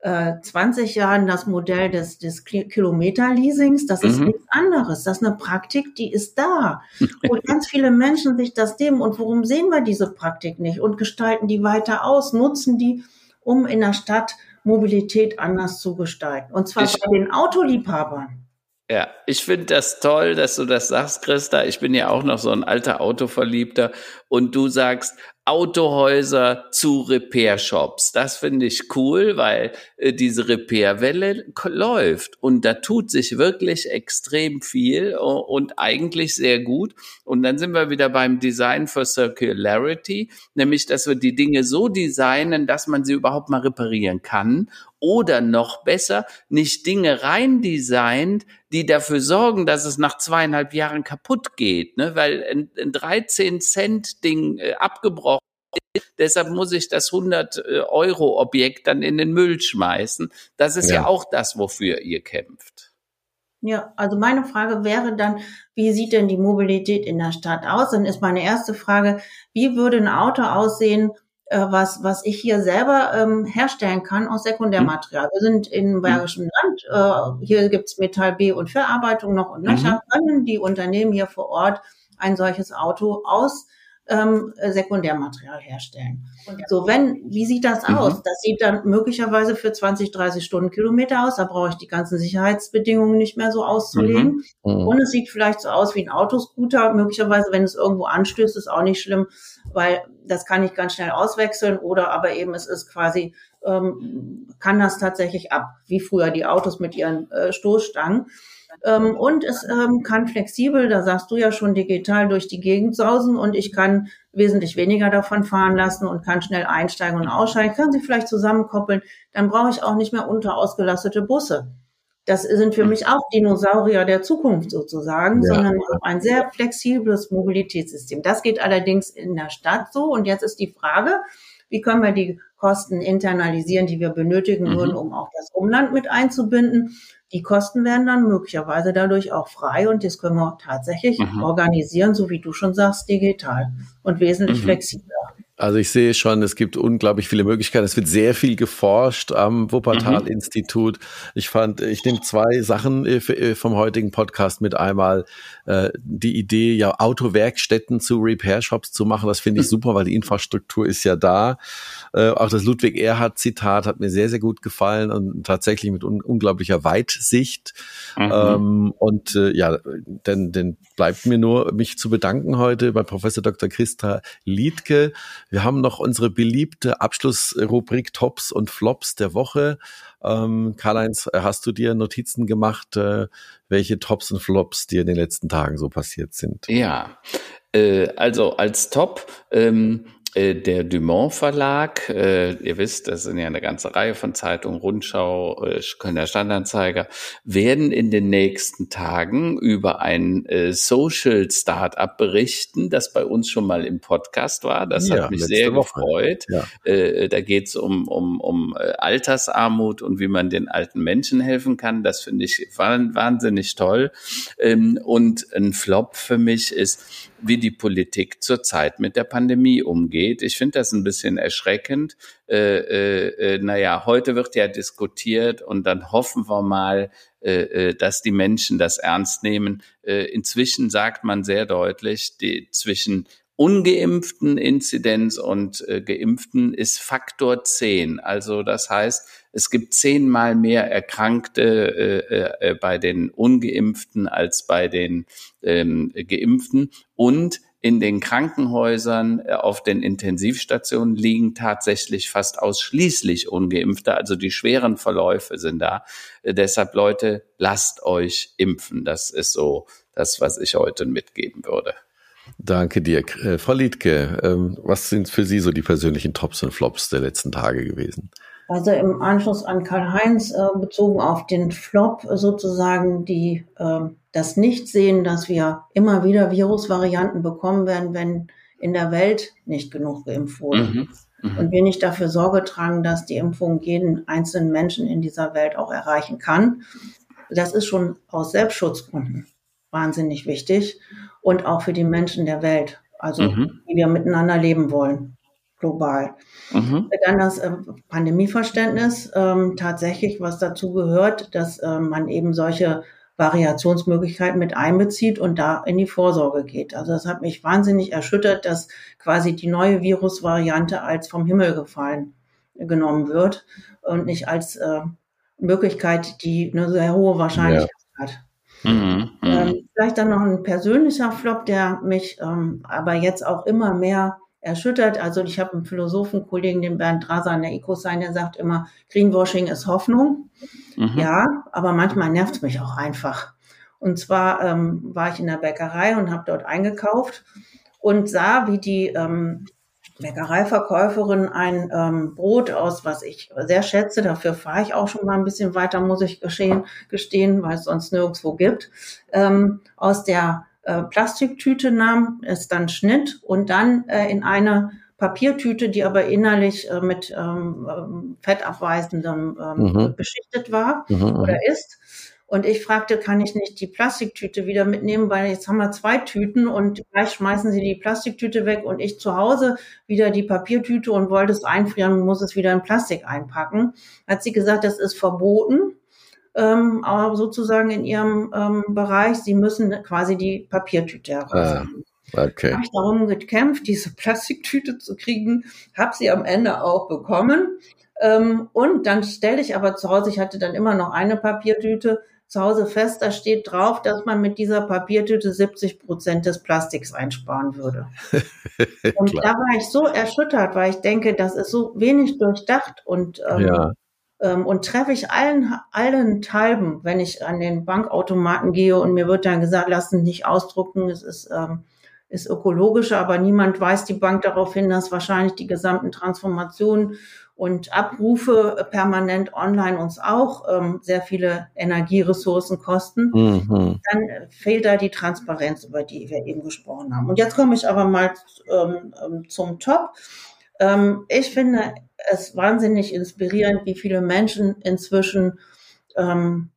Vor 20 äh, Jahren das Modell des, des Kilometerleasings. Das ist mhm. nichts anderes. Das ist eine Praktik, die ist da. Und ganz viele Menschen sich das nehmen. Und warum sehen wir diese Praktik nicht? Und gestalten die weiter aus, nutzen die, um in der Stadt Mobilität anders zu gestalten. Und zwar ich, bei den Autoliebhabern. Ja, ich finde das toll, dass du das sagst, Christa. Ich bin ja auch noch so ein alter Autoverliebter und du sagst, Autohäuser zu Repair-Shops. Das finde ich cool, weil äh, diese Repair-Welle läuft und da tut sich wirklich extrem viel und eigentlich sehr gut. Und dann sind wir wieder beim Design for Circularity, nämlich, dass wir die Dinge so designen, dass man sie überhaupt mal reparieren kann oder noch besser, nicht Dinge rein designt, die dafür sorgen, dass es nach zweieinhalb Jahren kaputt geht, ne? weil ein, ein 13 Cent Ding äh, abgebrochen ist. Deshalb muss ich das 100 äh, Euro Objekt dann in den Müll schmeißen. Das ist ja. ja auch das, wofür ihr kämpft. Ja, also meine Frage wäre dann, wie sieht denn die Mobilität in der Stadt aus? Dann ist meine erste Frage, wie würde ein Auto aussehen, äh, was, was ich hier selber ähm, herstellen kann aus Sekundärmaterial. Mhm. Wir sind im mhm. Bergischen Land, äh, hier gibt's Metall B und Verarbeitung noch und nöcher. Mhm. Können die Unternehmen hier vor Ort ein solches Auto aus ähm, Sekundärmaterial herstellen. So, wenn, wie sieht das mhm. aus? Das sieht dann möglicherweise für 20, 30 Stundenkilometer aus. Da brauche ich die ganzen Sicherheitsbedingungen nicht mehr so auszulegen. Mhm. Mhm. Und es sieht vielleicht so aus wie ein Autoscooter. Möglicherweise, wenn es irgendwo anstößt, ist auch nicht schlimm, weil das kann ich ganz schnell auswechseln. Oder aber eben es ist quasi, ähm, kann das tatsächlich ab, wie früher die Autos mit ihren äh, Stoßstangen. Ähm, und es ähm, kann flexibel, da sagst du ja schon, digital durch die Gegend sausen und ich kann wesentlich weniger davon fahren lassen und kann schnell einsteigen und aussteigen, kann sie vielleicht zusammenkoppeln. Dann brauche ich auch nicht mehr unterausgelastete Busse. Das sind für mich auch Dinosaurier der Zukunft sozusagen, ja. sondern ein sehr flexibles Mobilitätssystem. Das geht allerdings in der Stadt so. Und jetzt ist die Frage, wie können wir die Kosten internalisieren, die wir benötigen mhm. würden, um auch das Umland mit einzubinden? Die Kosten werden dann möglicherweise dadurch auch frei und das können wir tatsächlich mhm. organisieren, so wie du schon sagst, digital und wesentlich mhm. flexibler. Also ich sehe schon, es gibt unglaublich viele Möglichkeiten. Es wird sehr viel geforscht am Wuppertal-Institut. Mhm. Ich fand, ich nehme zwei Sachen äh, äh, vom heutigen Podcast mit. Einmal äh, die Idee, ja Autowerkstätten zu Repair-Shops zu machen. Das finde ich mhm. super, weil die Infrastruktur ist ja da. Äh, auch das Ludwig Erhard-Zitat hat mir sehr, sehr gut gefallen und tatsächlich mit un unglaublicher Weitsicht. Mhm. Ähm, und äh, ja, denn, denn bleibt mir nur, mich zu bedanken heute bei Professor Dr. Christa Liedke wir haben noch unsere beliebte Abschlussrubrik Tops und Flops der Woche. Ähm, Karl-Heinz, hast du dir Notizen gemacht, äh, welche Tops und Flops dir in den letzten Tagen so passiert sind? Ja, äh, also als Top ähm, äh, der Dumont Verlag, äh, ihr wisst, das sind ja eine ganze Reihe von Zeitungen, Rundschau, äh, Kölner Standanzeiger, werden in den nächsten Tagen über ein äh, Social Startup berichten, das bei uns schon mal im Podcast war. Das ja, hat mich sehr gefreut. Ja. Äh, da geht es um, um, um äh, Altersarmut und wie man den alten Menschen helfen kann. Das finde ich wahnsinnig toll. Ähm, und ein Flop für mich ist, wie die Politik zurzeit mit der Pandemie umgeht. Ich finde das ein bisschen erschreckend. Äh, äh, äh, naja, heute wird ja diskutiert und dann hoffen wir mal, äh, äh, dass die Menschen das ernst nehmen. Äh, inzwischen sagt man sehr deutlich, die, zwischen ungeimpften Inzidenz und äh, geimpften ist Faktor 10. Also das heißt, es gibt zehnmal mehr Erkrankte äh, äh, bei den ungeimpften als bei den ähm, geimpften. Und in den Krankenhäusern äh, auf den Intensivstationen liegen tatsächlich fast ausschließlich ungeimpfte. Also die schweren Verläufe sind da. Äh, deshalb Leute, lasst euch impfen. Das ist so das, was ich heute mitgeben würde. Danke dir. Äh, Frau Liedke, ähm, was sind für Sie so die persönlichen Tops und Flops der letzten Tage gewesen? Also im Anschluss an Karl-Heinz äh, bezogen auf den Flop sozusagen die äh, das Nichtsehen, dass wir immer wieder Virusvarianten bekommen werden, wenn in der Welt nicht genug geimpft wurde. Mhm. Mhm. Und wir nicht dafür Sorge tragen, dass die Impfung jeden einzelnen Menschen in dieser Welt auch erreichen kann. Das ist schon aus Selbstschutzgründen wahnsinnig wichtig und auch für die Menschen der Welt, also mhm. wie wir miteinander leben wollen, global. Mhm. Dann das äh, Pandemieverständnis, ähm, tatsächlich, was dazu gehört, dass äh, man eben solche Variationsmöglichkeiten mit einbezieht und da in die Vorsorge geht. Also das hat mich wahnsinnig erschüttert, dass quasi die neue Virusvariante als vom Himmel gefallen genommen wird und nicht als äh, Möglichkeit, die eine sehr hohe Wahrscheinlichkeit ja. hat. Mhm, ähm, vielleicht dann noch ein persönlicher Flop, der mich ähm, aber jetzt auch immer mehr erschüttert. Also ich habe einen Philosophenkollegen, den Bernd Draser an der EcoSign, der sagt immer, Greenwashing ist Hoffnung. Mhm. Ja, aber manchmal nervt es mich auch einfach. Und zwar ähm, war ich in der Bäckerei und habe dort eingekauft und sah, wie die ähm, Bäckereiverkäuferin ein ähm, Brot aus, was ich sehr schätze, dafür fahre ich auch schon mal ein bisschen weiter, muss ich geschehen, gestehen, weil es sonst nirgendwo gibt, ähm, aus der äh, Plastiktüte nahm, es dann schnitt und dann äh, in eine Papiertüte, die aber innerlich äh, mit ähm, ähm fettabweisendem ähm, mhm. beschichtet war mhm, mhm. oder ist und ich fragte, kann ich nicht die Plastiktüte wieder mitnehmen, weil jetzt haben wir zwei Tüten und gleich schmeißen sie die Plastiktüte weg und ich zu Hause wieder die Papiertüte und wollte es einfrieren und muss es wieder in Plastik einpacken. Hat sie gesagt, das ist verboten, ähm, aber sozusagen in ihrem ähm, Bereich. Sie müssen quasi die Papiertüte herausnehmen. Ah. Okay. Habe ich darum gekämpft, diese Plastiktüte zu kriegen, habe sie am Ende auch bekommen. Ähm, und dann stelle ich aber zu Hause, ich hatte dann immer noch eine Papiertüte, zu Hause fest, da steht drauf, dass man mit dieser Papiertüte 70 Prozent des Plastiks einsparen würde. und da war ich so erschüttert, weil ich denke, das ist so wenig durchdacht und ähm, ja. Ähm, und treffe ich allen allen Talben, wenn ich an den Bankautomaten gehe und mir wird dann gesagt, lassen nicht ausdrucken, es ist ähm, ist ökologischer, aber niemand weist die Bank darauf hin, dass wahrscheinlich die gesamten Transformationen und Abrufe permanent online uns auch ähm, sehr viele Energieressourcen kosten, mhm. dann fehlt da die Transparenz, über die wir eben gesprochen haben. Und jetzt komme ich aber mal ähm, ähm, zum Top. Ähm, ich finde es wahnsinnig inspirierend, wie viele Menschen inzwischen ähm,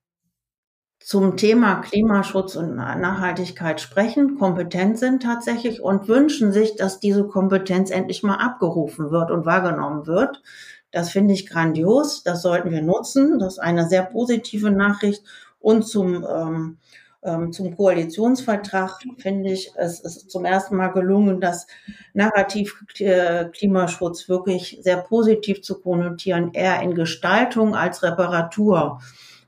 zum Thema Klimaschutz und Nachhaltigkeit sprechen, kompetent sind tatsächlich und wünschen sich, dass diese Kompetenz endlich mal abgerufen wird und wahrgenommen wird. Das finde ich grandios. Das sollten wir nutzen. Das ist eine sehr positive Nachricht. Und zum, ähm, ähm, zum Koalitionsvertrag finde ich, es ist zum ersten Mal gelungen, das Narrativ äh, Klimaschutz wirklich sehr positiv zu konnotieren, eher in Gestaltung als Reparatur.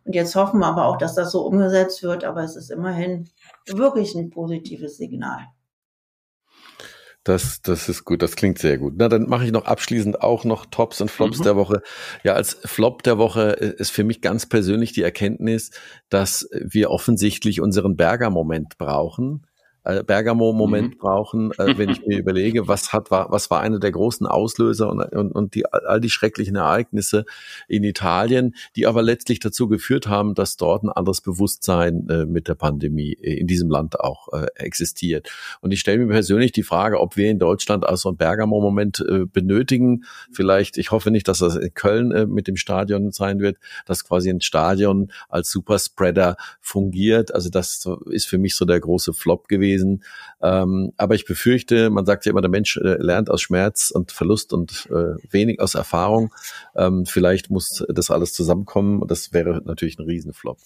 Und jetzt hoffen wir aber auch, dass das so umgesetzt wird, aber es ist immerhin wirklich ein positives Signal. Das, das ist gut, das klingt sehr gut. Na, dann mache ich noch abschließend auch noch Tops und Flops mhm. der Woche. Ja, als Flop der Woche ist für mich ganz persönlich die Erkenntnis, dass wir offensichtlich unseren Berger-Moment brauchen äh, Bergamo-Moment mhm. brauchen, äh, wenn ich mir überlege, was hat war, was war einer der großen Auslöser und, und, und die all die schrecklichen Ereignisse in Italien, die aber letztlich dazu geführt haben, dass dort ein anderes Bewusstsein äh, mit der Pandemie äh, in diesem Land auch äh, existiert. Und ich stelle mir persönlich die Frage, ob wir in Deutschland also einen Bergamo-Moment äh, benötigen. Vielleicht, ich hoffe nicht, dass das in Köln äh, mit dem Stadion sein wird, dass quasi ein Stadion als Superspreader fungiert. Also das ist für mich so der große Flop gewesen gewesen. Ähm, aber ich befürchte, man sagt ja immer, der Mensch äh, lernt aus Schmerz und Verlust und äh, wenig aus Erfahrung. Ähm, vielleicht muss das alles zusammenkommen. Das wäre natürlich ein Riesenflop.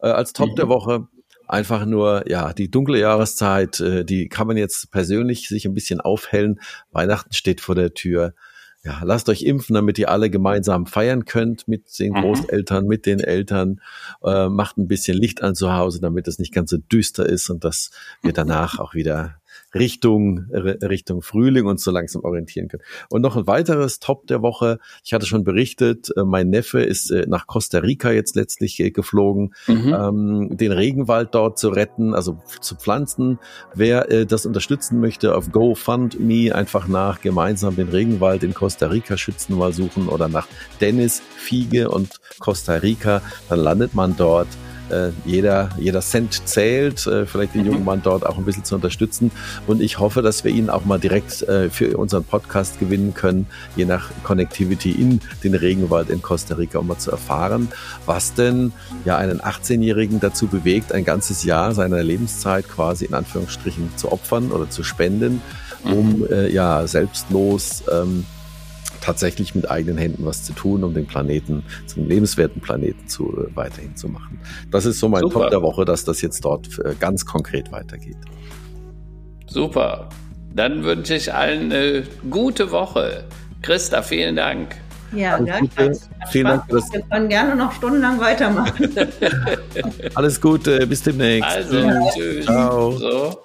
Äh, als Top mhm. der Woche einfach nur, ja, die dunkle Jahreszeit, äh, die kann man jetzt persönlich sich ein bisschen aufhellen. Weihnachten steht vor der Tür ja, lasst euch impfen, damit ihr alle gemeinsam feiern könnt mit den mhm. Großeltern, mit den Eltern. Äh, macht ein bisschen Licht an zu Hause, damit es nicht ganz so düster ist und dass wir danach auch wieder Richtung, Richtung Frühling uns so langsam orientieren können. Und noch ein weiteres Top der Woche. Ich hatte schon berichtet, äh, mein Neffe ist äh, nach Costa Rica jetzt letztlich äh, geflogen, mhm. ähm, den Regenwald dort zu retten, also zu pflanzen. Wer äh, das unterstützen möchte, auf GoFundMe einfach nach gemeinsam den Regenwald in Costa Rica schützen mal suchen oder nach Dennis Fiege und Costa Rica, dann landet man dort äh, jeder, jeder Cent zählt, äh, vielleicht den jungen Mann dort auch ein bisschen zu unterstützen. Und ich hoffe, dass wir ihn auch mal direkt äh, für unseren Podcast gewinnen können, je nach Connectivity in den Regenwald in Costa Rica, um mal zu erfahren, was denn ja einen 18-Jährigen dazu bewegt, ein ganzes Jahr seiner Lebenszeit quasi in Anführungsstrichen zu opfern oder zu spenden, um äh, ja selbstlos ähm, tatsächlich mit eigenen Händen was zu tun, um den Planeten zum lebenswerten Planeten zu äh, weiterhin zu machen. Das ist so mein Super. Top der Woche, dass das jetzt dort äh, ganz konkret weitergeht. Super. Dann wünsche ich allen eine gute Woche. Christa, vielen Dank. Ja, gleichfalls. Vielen Dank. Wir können gerne noch stundenlang weitermachen. Alles Gute, bis demnächst. Also, tschüss. Ciao. So.